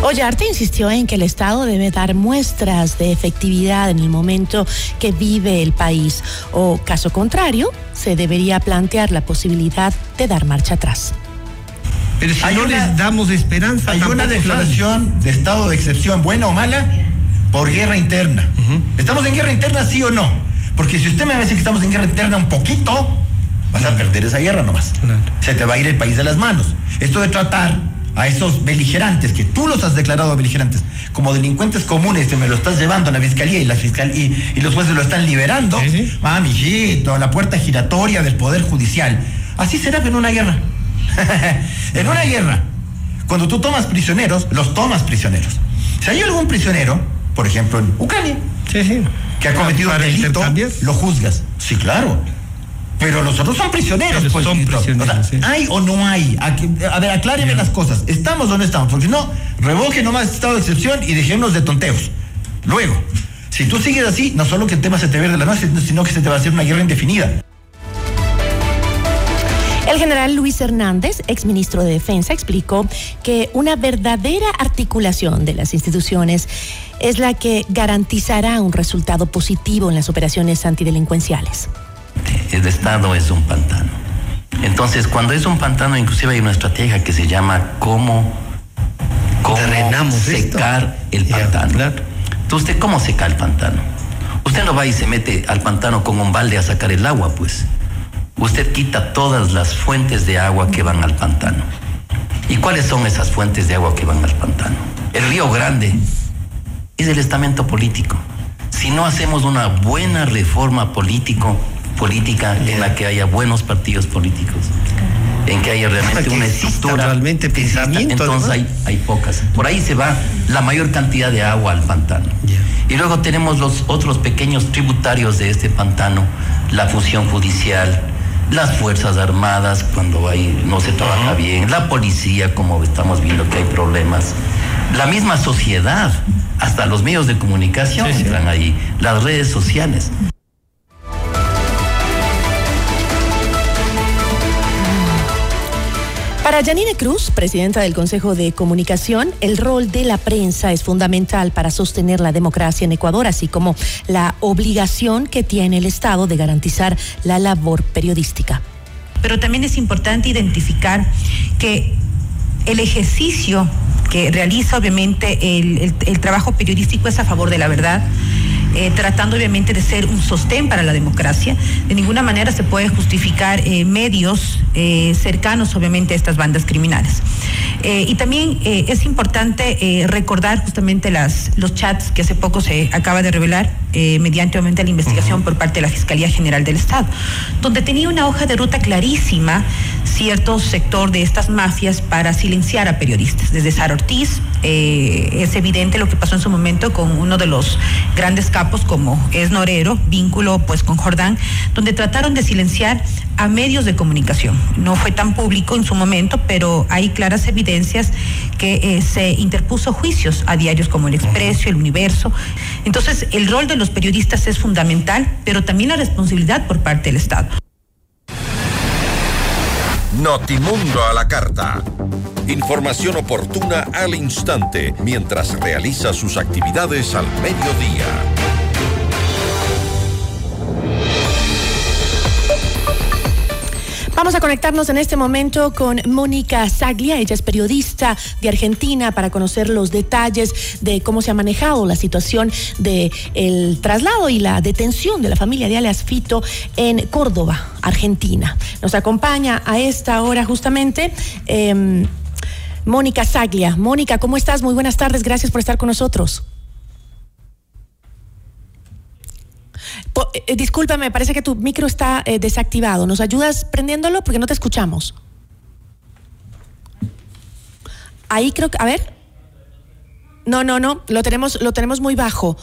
Ollarte insistió en que el Estado debe dar muestras de efectividad en el momento que vive el país, o caso contrario, se debería plantear la posibilidad de dar marcha atrás. Pero si Hay no una- les damos esperanza. Hay una declaración de estado de excepción, buena o mala, por guerra interna. ¿Estamos en guerra interna, sí o no? Porque si usted me decir que estamos en guerra interna un poquito, vas a perder esa guerra nomás. Se te va a ir el país de las manos. Esto de tratar a esos beligerantes, que tú los has declarado beligerantes, como delincuentes comunes, que me lo estás llevando a la fiscalía y, la fiscal, y, y los jueces lo están liberando, ah, mijito, la puerta giratoria del Poder Judicial. Así será en una guerra. en una guerra, cuando tú tomas prisioneros, los tomas prisioneros. Si hay algún prisionero, por ejemplo en Ucrania, que ha cometido un delito, lo juzgas. Sí, claro. Pero los otros son prisioneros. Pues, son Tito. O sea, prisioneros, sí. ¿Hay o no hay? Aquí- A ver, acláreme las cosas. ¿Estamos o no estamos? Porque si no, revoque nomás estado de excepción y dejémonos de tonteos. Luego, si tú sigues así, no solo que el tema se te ve de la noche, sino que se te va a hacer una guerra indefinida. El general Luis Hernández, exministro de Defensa, explicó que una verdadera articulación de las instituciones es la que garantizará un resultado positivo en las operaciones antidelincuenciales. El Estado es un pantano. Entonces, cuando es un pantano, inclusive hay una estrategia que se llama cómo, cómo secar el pantano. Entonces, ¿usted cómo seca el pantano? Usted no va y se mete al pantano con un balde a sacar el agua, pues. Usted quita todas las fuentes de agua que van al pantano. ¿Y cuáles son esas fuentes de agua que van al pantano? El río Grande es el estamento político. Si no hacemos una buena reforma político, política en la que haya buenos partidos políticos, en que haya realmente Que una estructura, realmente pensamiento, entonces hay, hay pocas. Por ahí se va la mayor cantidad de agua al pantano. Y luego tenemos los otros pequeños tributarios de este pantano, la función judicial, las Fuerzas Armadas cuando hay, no se trabaja bien, la policía como estamos viendo que hay problemas, la misma sociedad, hasta los medios de comunicación entran ahí, las redes sociales. Para Janine Cruz, presidenta del Consejo de Comunicación, el rol de la prensa es fundamental para sostener la democracia en Ecuador, así como la obligación que tiene el Estado de garantizar la labor periodística. pero también es importante identificar que el ejercicio que realiza obviamente el, el- trabajo periodístico es a favor de la verdad, eh, tratando obviamente de ser un sostén para la democracia. De ninguna manera se puede justificar eh, medios eh, cercanos obviamente a estas bandas criminales. Y también es importante recordar justamente las, los chats que hace poco se acaba de revelar mediante obviamente la investigación por parte de la Fiscalía General del Estado, donde tenía una hoja de ruta clarísima cierto sector de estas mafias para silenciar a periodistas. Desde Sara Ortiz, es evidente lo que pasó en su momento con uno de los grandes capos como es Norero, vínculo pues con Jordán, donde trataron de silenciar a medios de comunicación. No fue tan público en su momento, pero hay claras evidencias que eh, se interpuso juicios a diarios como El Expreso, El Universo. Entonces, el rol de los periodistas es fundamental, pero también la responsabilidad por parte del Estado. Notimundo a la carta. Información oportuna al instante mientras realiza sus actividades al mediodía. Vamos a conectarnos en este momento con Mónica Saglia, ella es periodista de Argentina para conocer los detalles de cómo se ha manejado la situación de el traslado y la detención de la familia de alias Fito en Córdoba, Argentina. Nos acompaña a esta hora justamente em, Mónica Saglia. Mónica, ¿cómo estás? Muy buenas tardes, gracias por estar con nosotros. eh, discúlpame, parece que tu micro está eh, desactivado. ¿Nos ayudas prendiéndolo? Porque no te escuchamos. Ahí creo que, a ver. No, no, no, lo tenemos, lo tenemos muy bajo.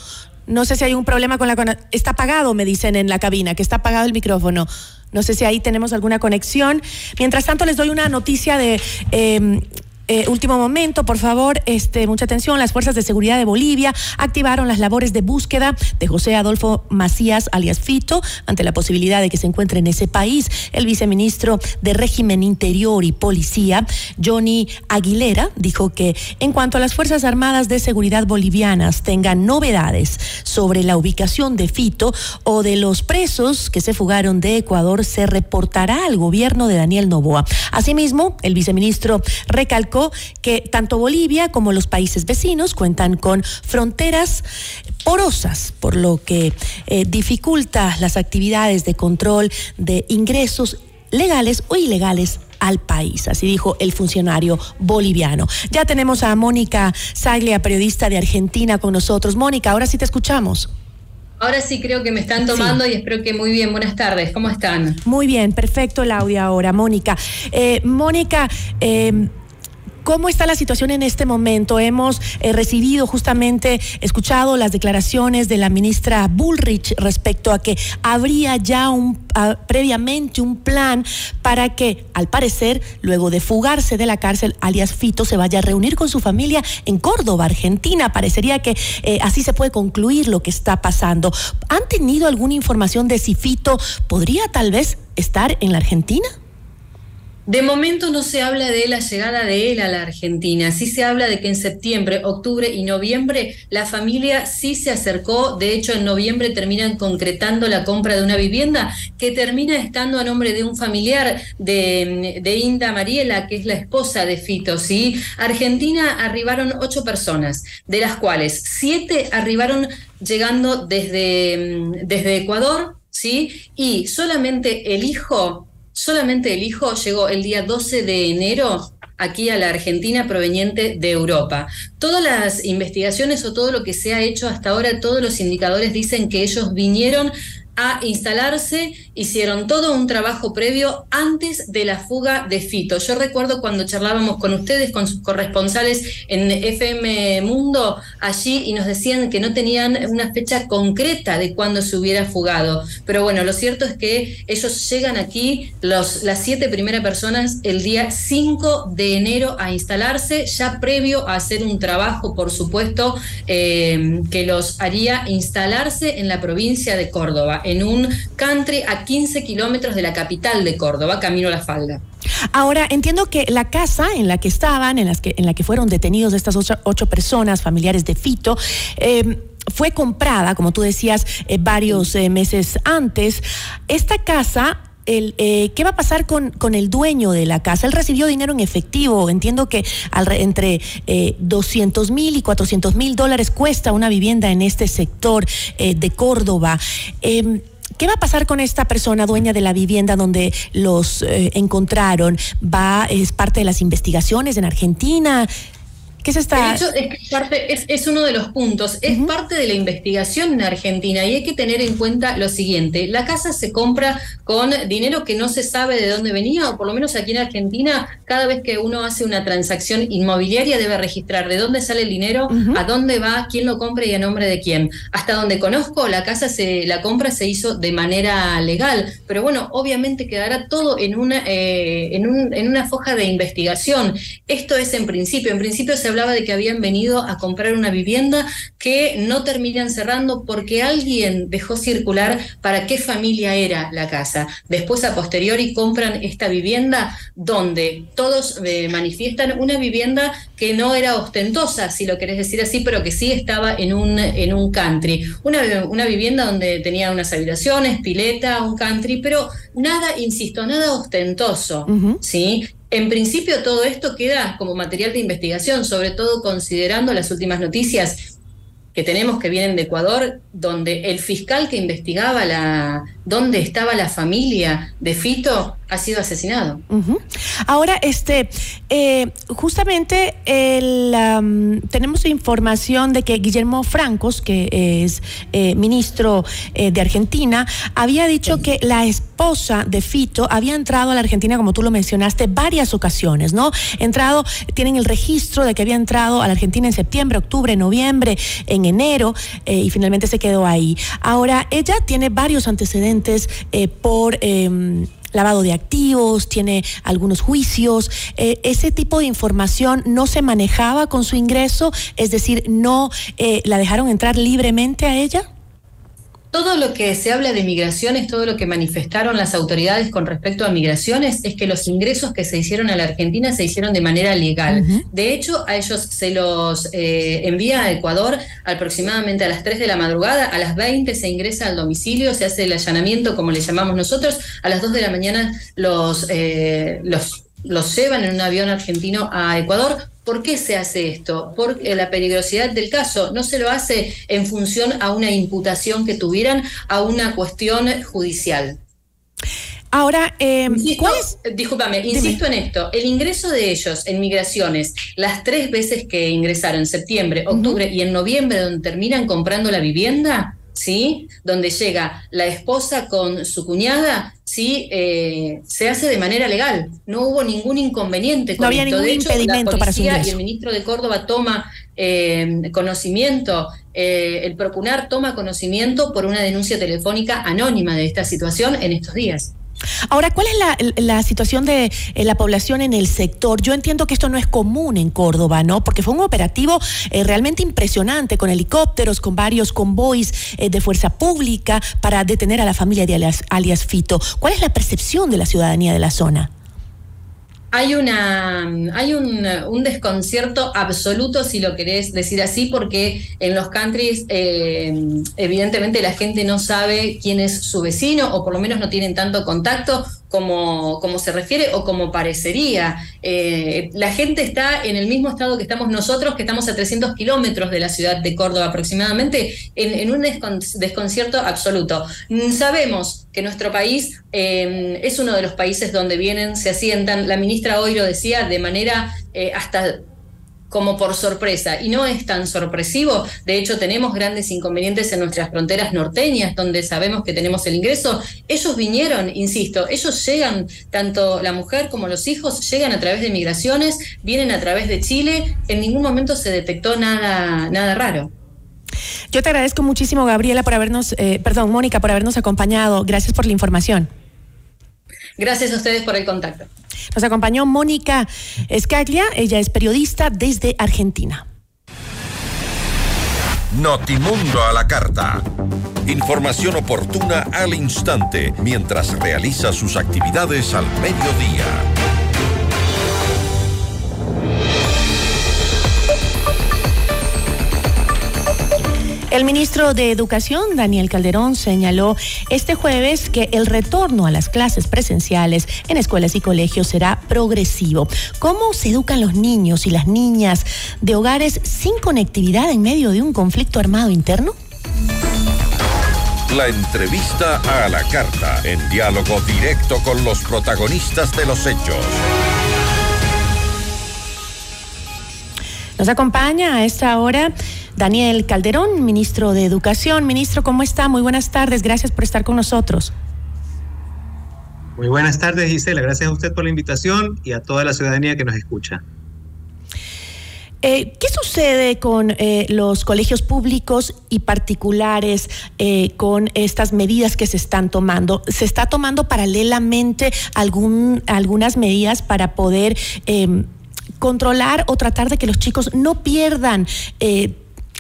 No sé si hay un problema con la Está apagado, me dicen en la cabina, que está apagado el micrófono. No sé si ahí tenemos alguna conexión. Mientras tanto, les doy una noticia de em, eh, último momento, por favor, este, mucha atención. Las fuerzas de seguridad de Bolivia activaron las labores de búsqueda de José Adolfo Macías, alias Fito, ante la posibilidad de que se encuentre en ese país. El viceministro de Régimen Interior y Policía, Johnny Aguilera, dijo que en cuanto a las Fuerzas Armadas de Seguridad bolivianas tengan novedades sobre la ubicación de Fito o de los presos que se fugaron de Ecuador, se reportará al gobierno de Daniel Novoa. Asimismo, el viceministro recalcó que tanto Bolivia como los países vecinos cuentan con fronteras porosas, por lo que eh, dificulta las actividades de control de ingresos legales o ilegales al país, así dijo el funcionario boliviano. Ya tenemos a Mónica Saglia, periodista de Argentina, con nosotros. Mónica, ahora sí te escuchamos. Ahora sí creo que me están tomando y espero que muy bien. Buenas tardes, ¿cómo están? Muy bien, perfecto el audio ahora, Mónica. Eh, Mónica, eh, ¿Cómo está la situación en este momento? Hemos eh, recibido justamente, escuchado las declaraciones de la ministra Bullrich respecto a que habría ya un previamente un plan para que, al parecer, luego de fugarse de la cárcel, alias Fito, se vaya a reunir con su familia en Córdoba, Argentina. Parecería que eh, así se puede concluir lo que está pasando. ¿Han tenido alguna información de si Fito podría tal vez estar en la Argentina? De momento no se habla de la llegada de él a la Argentina, sí se habla de que en septiembre, octubre y noviembre la familia sí se acercó, de hecho en noviembre terminan concretando la compra de una vivienda que termina estando a nombre de un familiar de, Inda Mariela, que es la esposa de Fito, ¿sí? Argentina arribaron ocho personas, de las cuales siete arribaron llegando desde, desde Ecuador, ¿sí? Y solamente el hijo solamente el hijo llegó el día 12 de enero aquí a la Argentina proveniente de Europa. Todas las investigaciones o todo lo que se ha hecho hasta ahora, todos los indicadores dicen que ellos vinieron a instalarse, hicieron todo un trabajo previo antes de la fuga de Fito. Yo recuerdo cuando charlábamos con ustedes, con sus corresponsales en FM Mundo, allí, y nos decían que no tenían una fecha concreta de cuándo se hubiera fugado. Pero bueno, lo cierto es que ellos llegan aquí, los, las siete primeras personas, el día 5 de enero a instalarse, ya previo a hacer un trabajo, por supuesto, eh, que los haría instalarse en la provincia de Córdoba en un country a 15 kilómetros de la capital de Córdoba, camino a la falda. Ahora, entiendo que la casa en la que estaban, en, las que, en la que fueron detenidos estas ocho, personas, familiares de Fito, em, fue comprada, como tú decías, eh, varios eh, meses antes. Esta casa eh, ¿qué va a pasar con, con, el dueño de la casa? Él recibió dinero en efectivo. Entiendo que entre eh, 200 mil y 400 mil dólares cuesta una vivienda en este sector eh, de Córdoba. Em, ¿Qué va a pasar con esta persona dueña de la vivienda donde los eh, encontraron? ¿Va, es parte de las investigaciones en Argentina? ¿Qué es esta? es, parte, es, uno de los puntos. Es parte de la investigación en Argentina y hay que tener en cuenta lo siguiente. La casa se compra con dinero que no se sabe de dónde venía, o por lo menos aquí en Argentina, cada vez que uno hace una transacción inmobiliaria debe registrar de dónde sale el dinero, a dónde va, quién lo compra y a nombre de quién. Hasta donde conozco, la casa se, la compra se hizo de manera legal, pero bueno, obviamente quedará todo en una, eh, en, un, en una foja de investigación. Esto es en principio. En principio se hablaba de que habían venido a comprar una vivienda que no terminan cerrando porque alguien dejó circular para qué familia era la casa. Después, a posteriori, compran esta vivienda donde todos eh, manifiestan una vivienda que no era ostentosa, si lo querés decir así, pero que sí estaba en un, en un country. Una, una vivienda donde tenía unas habitaciones, pileta, un country, pero nada, insisto, nada ostentoso, ¿sí? En principio todo esto queda como material de investigación, sobre todo considerando las últimas noticias que tenemos que vienen de Ecuador, donde el fiscal que investigaba la, dónde estaba la familia de Fito ha sido asesinado. Ahora, este, eh, justamente el, tenemos información de que Guillermo Francos, que es eh, ministro eh, de Argentina, había dicho que la esposa de Fito había entrado a la Argentina, como tú lo mencionaste, varias ocasiones, ¿no? Entrado, tienen el registro de que había entrado a la Argentina en septiembre, octubre, noviembre, en enero, y finalmente se quedó ahí. Ahora, ella tiene varios antecedentes por em, lavado de activos, tiene algunos juicios. Eh, ese tipo de información no se manejaba con su ingreso, es decir, no eh, la dejaron entrar libremente a ella. Todo lo que se habla de migraciones, todo lo que manifestaron las autoridades con respecto a migraciones, es que los ingresos que se hicieron a la Argentina se hicieron de manera legal. De hecho, a ellos se los eh, envía a Ecuador aproximadamente a las 3 de la madrugada, a las 20 se ingresa al domicilio, se hace el allanamiento, como le llamamos nosotros, a las 2 de la mañana los, eh, los los llevan en un avión argentino a Ecuador. ¿Por qué se hace esto? Por la peligrosidad del caso. No se lo hace en función a una imputación que tuvieran, a una cuestión judicial. Ahora, eh, insisto, discúlpame, insisto en esto, el ingreso de ellos en migraciones, las tres veces que ingresaron, en septiembre, octubre y en noviembre, donde terminan comprando la vivienda, ¿sí? Donde llega la esposa con su cuñada, ¿sí? Eh, se hace de manera legal. No hubo ningún inconveniente. Con no había ningún impedimento para su Y el ministro de Córdoba toma eh, conocimiento, eh, el Procunar toma conocimiento por una denuncia telefónica anónima de esta situación en estos días. Ahora, ¿cuál es la, situación de eh, la población en el sector? Yo entiendo que esto no es común en Córdoba, ¿no? Porque fue un operativo eh, realmente impresionante con helicópteros, con varios convoys eh, de fuerza pública para detener a la familia de alias, alias Fito. ¿Cuál es la percepción de la ciudadanía de la zona? Hay una hay un, desconcierto absoluto si lo querés decir así porque en los countries eh, evidentemente la gente no sabe quién es su vecino o por lo menos no tienen tanto contacto como, se refiere o como parecería. Eh, la gente está en el mismo estado que estamos nosotros, que estamos a 300 kilómetros de la ciudad de Córdoba aproximadamente, en, un desconcierto absoluto. Mm, sabemos que nuestro país eh, es uno de los países donde vienen, se asientan, la ministra hoy lo decía, de manera eh, hasta como por sorpresa y no es tan sorpresivo. De hecho, tenemos grandes inconvenientes en nuestras fronteras norteñas, donde sabemos que tenemos el ingreso. Ellos vinieron, insisto, ellos llegan, tanto la mujer como los hijos, llegan a través de migraciones, vienen a través de Chile. En ningún momento se detectó nada, nada raro. Yo te agradezco muchísimo, Gabriela, por habernos, eh, perdón, Mónica, por habernos acompañado. Gracias por la información. Gracias a ustedes por el contacto. Nos acompañó Mónica Escaglia, ella es periodista desde Argentina. Notimundo a la carta. Información oportuna al instante mientras realiza sus actividades al mediodía. El ministro de Educación, Daniel Calderón, señaló este jueves que el retorno a las clases presenciales en escuelas y colegios será progresivo. ¿Cómo se educan los niños y las niñas de hogares sin conectividad en medio de un conflicto armado interno? La entrevista a la carta, en diálogo directo con los protagonistas de los hechos. Nos acompaña a esta hora Daniel Calderón, ministro de Educación. Ministro, ¿cómo está? Muy buenas tardes. Gracias por estar con nosotros. Muy buenas tardes, Gisela. Gracias a usted por la invitación y a toda la ciudadanía que nos escucha. Eh, ¿Qué sucede con eh, los colegios públicos y particulares eh, con estas medidas que se están tomando? ¿Se está tomando paralelamente algún, algunas medidas para poder em, controlar o tratar de que los chicos no pierdan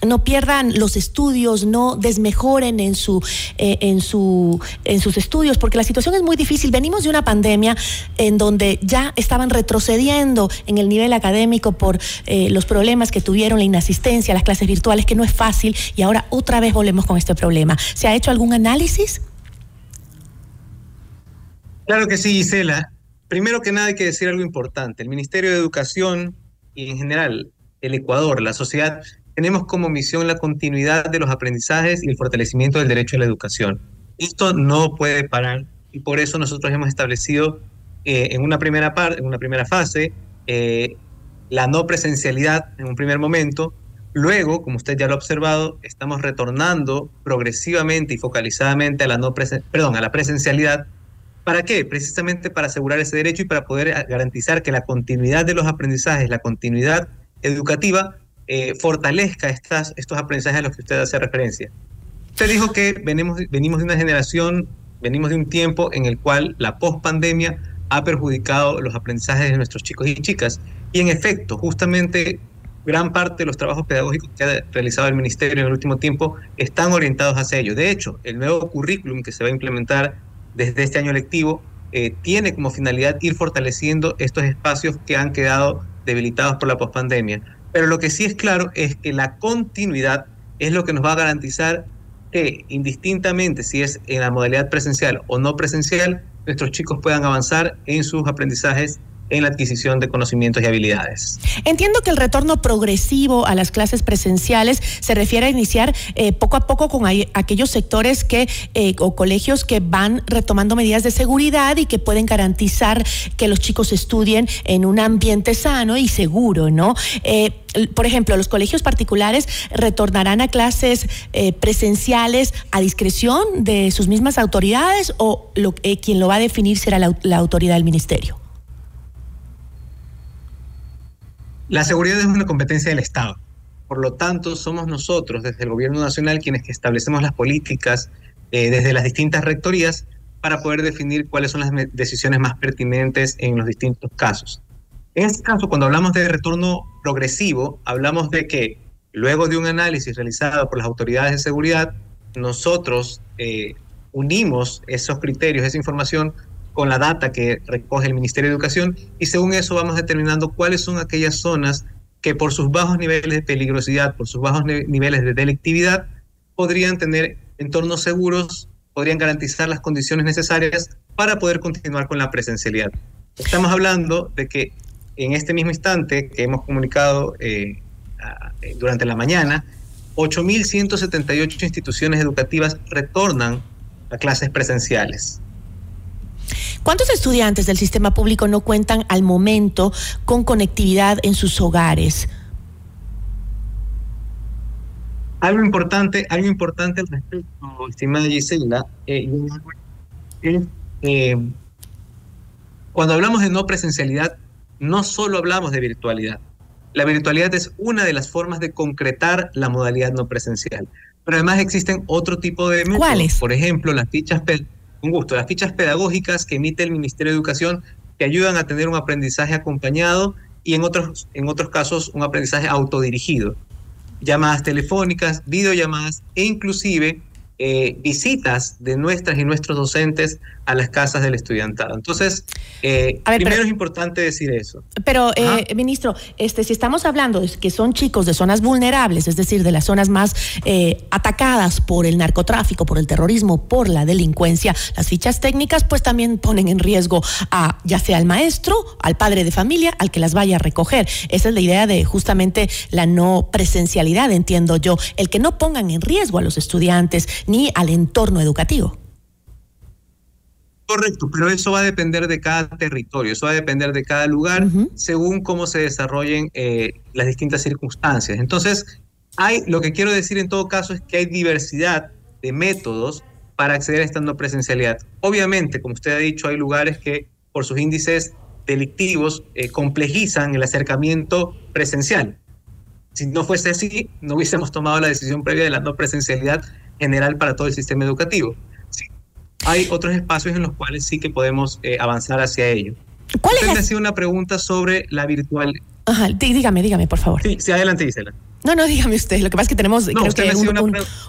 no pierdan los estudios, no desmejoren en su, eh, en su, en sus estudios, porque la situación es muy difícil. Venimos de una pandemia en donde ya estaban retrocediendo en el nivel académico por eh, los problemas que tuvieron, la inasistencia, las clases virtuales, que no es fácil, y ahora otra vez volvemos con este problema. ¿Se ha hecho algún análisis? Claro que sí, Gisela. Primero que nada hay que decir algo importante. El Ministerio de Educación y en general el Ecuador, la sociedad, tenemos como misión la continuidad de los aprendizajes y el fortalecimiento del derecho a la educación. Esto no puede parar y por eso nosotros hemos establecido eh, en, una primera parte, en una primera fase eh, la no presencialidad en un primer momento. Luego, como usted ya lo ha observado, estamos retornando progresivamente y focalizadamente a la, no perdón, a la presencialidad. ¿Para qué? Precisamente para asegurar ese derecho y para poder garantizar que la continuidad de los aprendizajes, la continuidad educativa, eh, fortalezca estos aprendizajes a los que usted hace referencia. Usted dijo que venimos, venimos de una generación, venimos de un tiempo en el cual la pospandemia ha perjudicado los aprendizajes de nuestros chicos y chicas. Y en efecto, justamente gran parte de los trabajos pedagógicos que ha realizado el Ministerio en el último tiempo están orientados hacia ello. De hecho, el nuevo currículum que se va a implementar desde este año lectivo eh, tiene como finalidad ir fortaleciendo estos espacios que han quedado debilitados por la pospandemia. Pero lo que sí es claro es que la continuidad es lo que nos va a garantizar que indistintamente si es en la modalidad presencial o no presencial, nuestros chicos puedan avanzar en sus aprendizajes en la adquisición de conocimientos y habilidades. Entiendo que el retorno progresivo a las clases presenciales se refiere a iniciar eh, poco a poco con aquellos sectores que eh, o colegios que van retomando medidas de seguridad y que pueden garantizar que los chicos estudien en un ambiente sano y seguro, ¿no? Eh, por ejemplo, los colegios particulares retornarán a clases presenciales a discreción de sus mismas autoridades o quien lo va a definir será la autoridad del ministerio. La seguridad es una competencia del Estado. Por lo tanto, somos nosotros, desde el Gobierno Nacional, quienes establecemos las políticas eh, desde las distintas rectorías para poder definir cuáles son las decisiones más pertinentes en los distintos casos. En este caso, cuando hablamos de retorno progresivo, hablamos de que luego de un análisis realizado por las autoridades de seguridad, nosotros eh, unimos esos criterios, esa información con la data que recoge el Ministerio de Educación y según eso vamos determinando cuáles son aquellas zonas que por sus bajos niveles de peligrosidad, por sus bajos niveles de delictividad, podrían tener entornos seguros, podrían garantizar las condiciones necesarias para poder continuar con la presencialidad. Estamos hablando de que en este mismo instante que hemos comunicado eh, durante la mañana, 8.178 instituciones educativas retornan a clases presenciales. ¿Cuántos estudiantes del sistema público no cuentan al momento con conectividad en sus hogares? Algo importante, algo importante al respecto, estimada Gisela, eh, eh, cuando hablamos de no presencialidad, no solo hablamos de virtualidad. La virtualidad es una de las formas de concretar la modalidad no presencial. Pero además existen otro tipo de métodos. ¿Cuáles? Por ejemplo, las fichas un gusto. Las fichas pedagógicas que emite el Ministerio de Educación que ayudan a tener un aprendizaje acompañado y en otros, en otros casos un aprendizaje autodirigido. Llamadas telefónicas, videollamadas e inclusive eh, visitas de nuestras y nuestros docentes a las casas del estudiantado. Entonces, eh, primero es importante decir eso. Pero, eh, ministro, este, si estamos hablando de que son chicos de zonas vulnerables, es decir, de las zonas más atacadas por el narcotráfico, por el terrorismo, por la delincuencia, las fichas técnicas pues también ponen en riesgo a ya sea al maestro, al padre de familia, al que las vaya a recoger. Esa es la idea de justamente la no presencialidad, entiendo yo, el que no pongan en riesgo a los estudiantes ni al entorno educativo. Correcto, pero eso va a depender de cada territorio, eso va a depender de cada lugar según cómo se desarrollen eh, las distintas circunstancias. Entonces, hay, lo que quiero decir en todo caso es que hay diversidad de métodos para acceder a esta no presencialidad. Obviamente, como usted ha dicho, hay lugares que por sus índices delictivos eh, complejizan el acercamiento presencial. Si no fuese así, no hubiésemos tomado la decisión previa de la no presencialidad general para todo el sistema educativo. Hay otros espacios en los cuales sí que podemos eh, avanzar hacia ello. ¿Cuál Usted me hacía una pregunta sobre la virtual. Ajá, dígame, dígame, por favor. Sí, sí adelante, Gisela. No, no, dígame usted. Lo que pasa es que tenemos creo que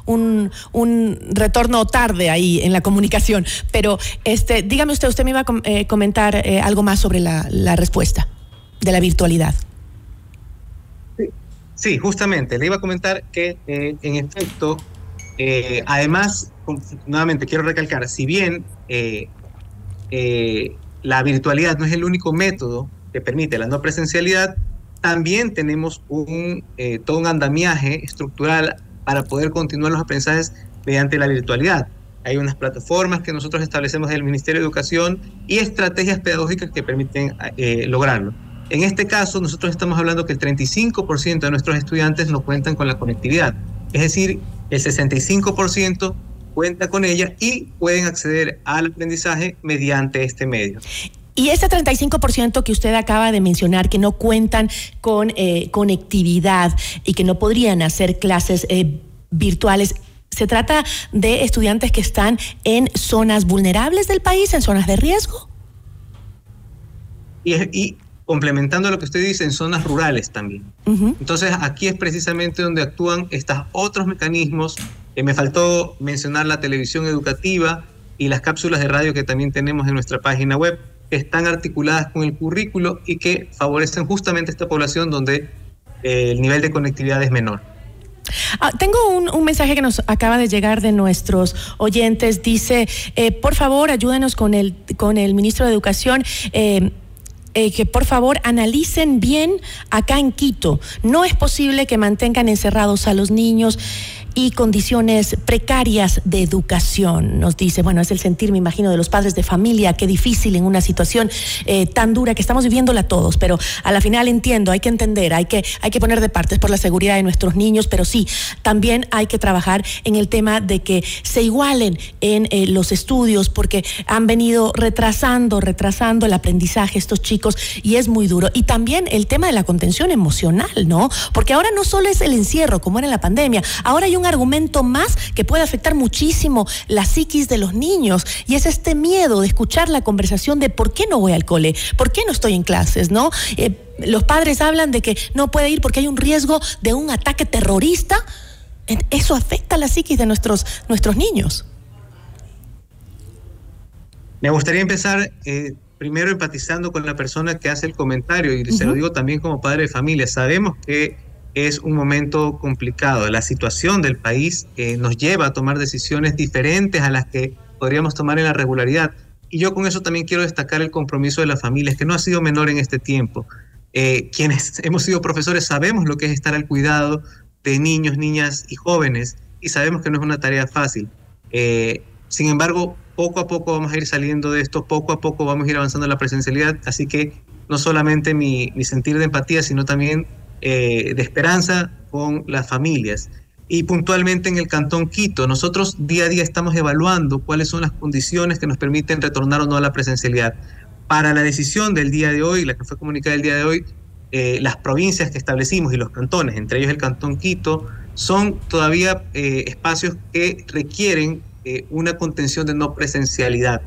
un, un, retorno tarde ahí en la comunicación. Pero este, dígame usted, usted me iba a eh, comentar eh, algo más sobre la, la, respuesta de la virtualidad. Sí, justamente. Le iba a comentar que en efecto eh, además, nuevamente quiero recalcar, si bien eh, eh, la virtualidad no es el único método que permite la no presencialidad, también tenemos un, eh, todo un andamiaje estructural para poder continuar los aprendizajes mediante la virtualidad. Hay unas plataformas que nosotros establecemos del Ministerio de Educación y estrategias pedagógicas que permiten eh, lograrlo. En este caso, nosotros estamos hablando que el 35% de nuestros estudiantes no cuentan con la conectividad. Es decir, el 65% cuenta con ella y pueden acceder al aprendizaje mediante este medio. Y ese 35% que usted acaba de mencionar, que no cuentan con eh, conectividad y que no podrían hacer clases eh, virtuales, ¿se trata de estudiantes que están en zonas vulnerables del país, en zonas de riesgo? Y, y complementando lo que usted dice, en zonas rurales también. Entonces, aquí es precisamente donde actúan estos otros mecanismos. Eh, me faltó mencionar la televisión educativa y las cápsulas de radio que también tenemos en nuestra página web que están articuladas con el currículo y que favorecen justamente esta población donde eh, el nivel de conectividad es menor. Ah, tengo un, mensaje que nos acaba de llegar de nuestros oyentes. Dice, eh, por favor, ayúdenos con el, con el ministro de Educación. Eh, que por favor analicen bien acá en Quito. No es posible que mantengan encerrados a los niños y condiciones precarias de educación. Nos dice, bueno, es el sentir, me imagino, de los padres de familia, qué difícil en una situación eh, tan dura que estamos viviéndola todos, pero a la final entiendo, hay que entender, hay que, hay que poner de partes por la seguridad de nuestros niños, pero sí, también hay que trabajar en el tema de que se igualen en eh, los estudios, porque han venido retrasando, retrasando el aprendizaje estos chicos y es muy duro. Y también el tema de la contención emocional, ¿no? Porque ahora no solo es el encierro, como era en la pandemia, ahora hay un argumento más que puede afectar muchísimo la psiquis de los niños y es este miedo de escuchar la conversación de por qué no voy al cole, por qué no estoy en clases, ¿no? Eh, los padres hablan de que no puede ir porque hay un riesgo de un ataque terrorista. Eso afecta la psiquis de nuestros, nuestros niños. Me gustaría empezar eh, primero empatizando con la persona que hace el comentario y se lo digo también como padre de familia. Sabemos que es un momento complicado. La situación del país eh, nos lleva a tomar decisiones diferentes a las que podríamos tomar en la regularidad. Y yo con eso también quiero destacar el compromiso de las familias, que no ha sido menor en este tiempo. Eh, quienes hemos sido profesores sabemos lo que es estar al cuidado de niños, niñas y jóvenes y sabemos que no es una tarea fácil. Eh, sin embargo, poco a poco vamos a ir saliendo de esto, poco a poco vamos a ir avanzando en la presencialidad, así que no solamente mi, mi sentir de empatía, sino también eh, de esperanza con las familias. Y puntualmente en el Cantón Quito, nosotros día a día estamos evaluando cuáles son las condiciones que nos permiten retornar o no a la presencialidad. Para la decisión del día de hoy, la que fue comunicada el día de hoy, eh, las provincias que establecimos y los cantones, entre ellos el Cantón Quito, son todavía eh, espacios que requieren una contención de no presencialidad.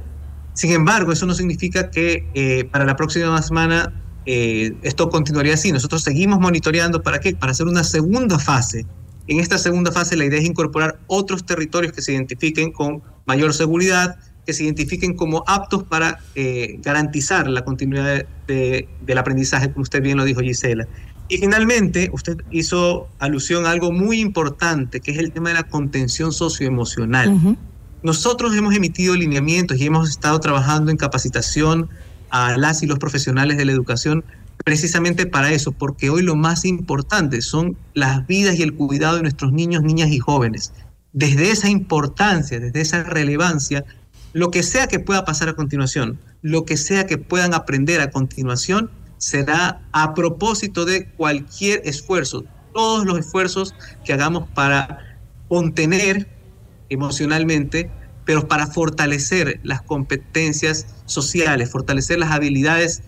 Sin embargo, eso no significa que para la próxima semana eh, esto continuaría así. Nosotros seguimos monitoreando. ¿Para qué? Para hacer una segunda fase. En esta segunda fase la idea es incorporar otros territorios que se identifiquen con mayor seguridad, que se identifiquen como aptos para eh, garantizar la continuidad del aprendizaje, como usted bien lo dijo, Gisela. Y finalmente, usted hizo alusión a algo muy importante, que es el tema de la contención socioemocional. Nosotros hemos emitido lineamientos y hemos estado trabajando en capacitación a las y los profesionales de la educación precisamente para eso, porque hoy lo más importante son las vidas y el cuidado de nuestros niños, niñas y jóvenes. Desde esa importancia, desde esa relevancia, lo que sea que pueda pasar a continuación, lo que sea que puedan aprender a continuación, será a propósito de cualquier esfuerzo, todos los esfuerzos que hagamos para contener emocionalmente pero para fortalecer las competencias sociales, fortalecer las habilidades,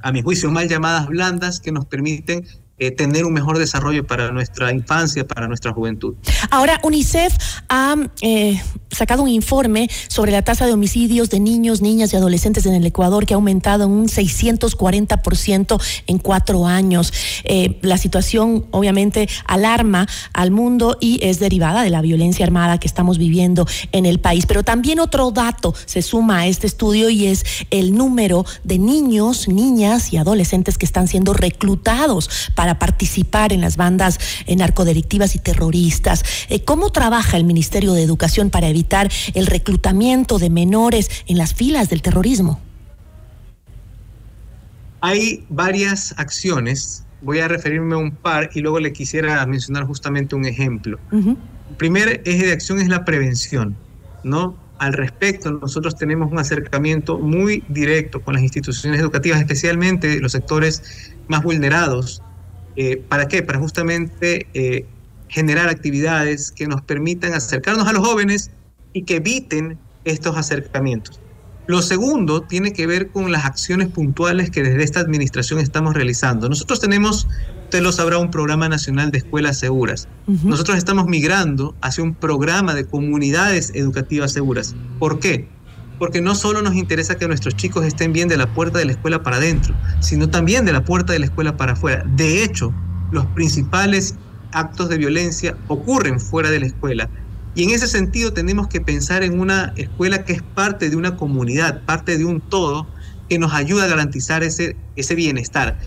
a mi juicio, mal llamadas blandas, que nos permiten eh, tener un mejor desarrollo para nuestra infancia, para nuestra juventud. Ahora, UNICEF ha eh, sacado un informe sobre la tasa de homicidios de niños, niñas y adolescentes en el Ecuador que ha aumentado en un 640% en cuatro años. Eh, la situación obviamente alarma al mundo y es derivada de la violencia armada que estamos viviendo en el país. Pero también otro dato se suma a este estudio y es el número de niños, niñas y adolescentes que están siendo reclutados para para participar en las bandas narcodelictivas y terroristas. Eh, ¿Cómo trabaja el Ministerio de Educación para evitar el reclutamiento de menores en las filas del terrorismo? Hay varias acciones voy a referirme a un par y luego le quisiera mencionar justamente un ejemplo. El primer eje de acción es la prevención, ¿no? Al respecto, nosotros tenemos un acercamiento muy directo con las instituciones educativas, especialmente los sectores más vulnerados. Eh, ¿Para qué? Para justamente eh, generar actividades que nos permitan acercarnos a los jóvenes y que eviten estos acercamientos. Lo segundo tiene que ver con las acciones puntuales que desde esta administración estamos realizando. Nosotros tenemos, usted lo sabrá, un programa nacional de escuelas seguras. Nosotros estamos migrando hacia un programa de comunidades educativas seguras. ¿Por qué? Porque no solo nos interesa que nuestros chicos estén bien de la puerta de la escuela para adentro, sino también de la puerta de la escuela para afuera. De hecho, los principales actos de violencia ocurren fuera de la escuela y en ese sentido tenemos que pensar en una escuela que es parte de una comunidad, parte de un todo, que nos ayuda a garantizar ese, ese bienestar.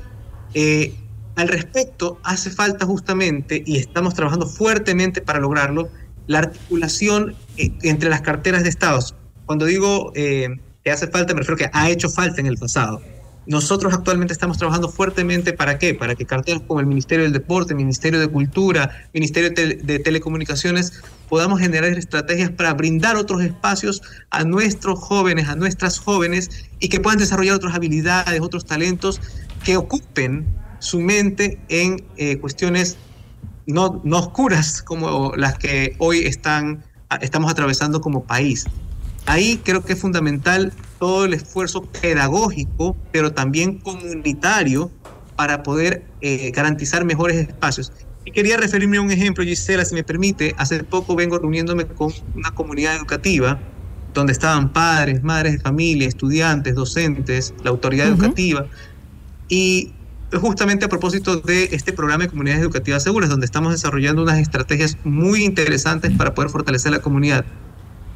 Eh, al respecto, hace falta justamente, y estamos trabajando fuertemente para lograrlo, la articulación eh, entre las carteras de Estados. Cuando digo eh, que hace falta, me refiero a que ha hecho falta en el pasado. Nosotros actualmente estamos trabajando fuertemente para qué? Para que carteras como el Ministerio del Deporte, Ministerio de Cultura, Ministerio de, Telecomunicaciones podamos generar estrategias para brindar otros espacios a nuestros jóvenes, a nuestras jóvenes y que puedan desarrollar otras habilidades, otros talentos que ocupen su mente en eh, cuestiones no, no oscuras como las que hoy están, estamos atravesando como país. Ahí creo que es fundamental todo el esfuerzo pedagógico, pero también comunitario para poder eh, garantizar mejores espacios. Y quería referirme a un ejemplo, Gisela, si me permite. Hace poco vengo reuniéndome con una comunidad educativa donde estaban padres, madres de familia, estudiantes, docentes, la autoridad educativa. Y justamente a propósito de este programa de comunidades educativas seguras, donde estamos desarrollando unas estrategias muy interesantes para poder fortalecer la comunidad.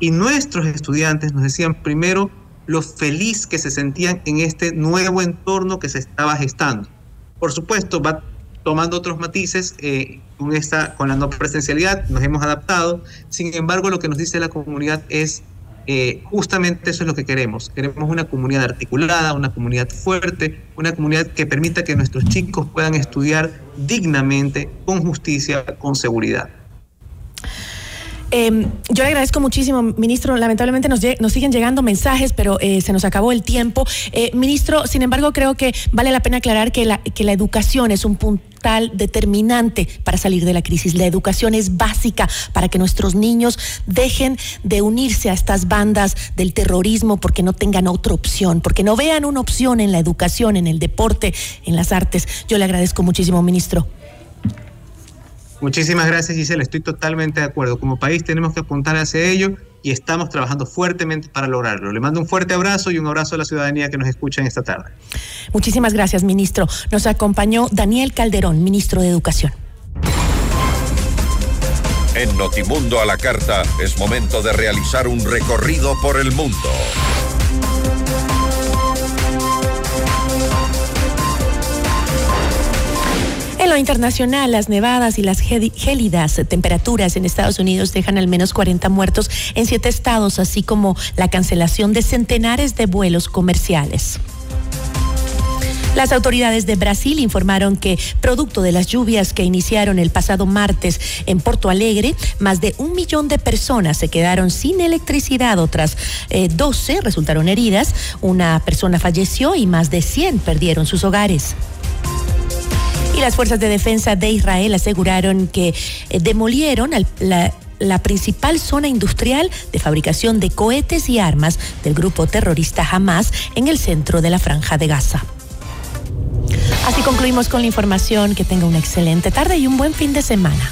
Y nuestros estudiantes nos decían primero lo feliz que se sentían en este nuevo entorno que se estaba gestando. Por supuesto, va tomando otros matices eh, con, esta, con la no presencialidad, nos hemos adaptado. Sin embargo, lo que nos dice la comunidad es eh, justamente eso es lo que queremos. Queremos una comunidad articulada, una comunidad fuerte, una comunidad que permita que nuestros chicos puedan estudiar dignamente, con justicia, con seguridad. Em, yo le agradezco muchísimo, ministro. Lamentablemente nos, nos siguen llegando mensajes, pero eh, se nos acabó el tiempo. Eh, ministro, sin embargo, creo que vale la pena aclarar que la, que la educación es un puntal determinante para salir de la crisis. La educación es básica para que nuestros niños dejen de unirse a estas bandas del terrorismo porque no tengan otra opción, porque no vean una opción en la educación, en el deporte, en las artes. Yo le agradezco muchísimo, ministro. Muchísimas gracias, Gisela. Estoy totalmente de acuerdo. Como país tenemos que apuntar hacia ello y estamos trabajando fuertemente para lograrlo. Le mando un fuerte abrazo y un abrazo a la ciudadanía que nos escucha en esta tarde. Muchísimas gracias, ministro. Nos acompañó Daniel Calderón, ministro de Educación. En Notimundo a la Carta es momento de realizar un recorrido por el mundo. Lo internacional, las nevadas y las gélidas temperaturas en Estados Unidos dejan al menos 40 muertos en siete estados, así como la cancelación de centenares de vuelos comerciales. Las autoridades de Brasil informaron que, producto de las lluvias que iniciaron el pasado martes en Porto Alegre, más de un millón de personas se quedaron sin electricidad, otras 12 eh, resultaron heridas, una persona falleció y más de 100 perdieron sus hogares. Y las fuerzas de defensa de Israel aseguraron que eh, demolieron la, la principal zona industrial de fabricación de cohetes y armas del grupo terrorista Hamas en el centro de la franja de Gaza. Así concluimos con la información. Que tenga una excelente tarde y un buen fin de semana.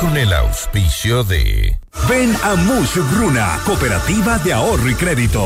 Con el auspicio de Ven a Mush Bruna, Cooperativa de Ahorro y Crédito.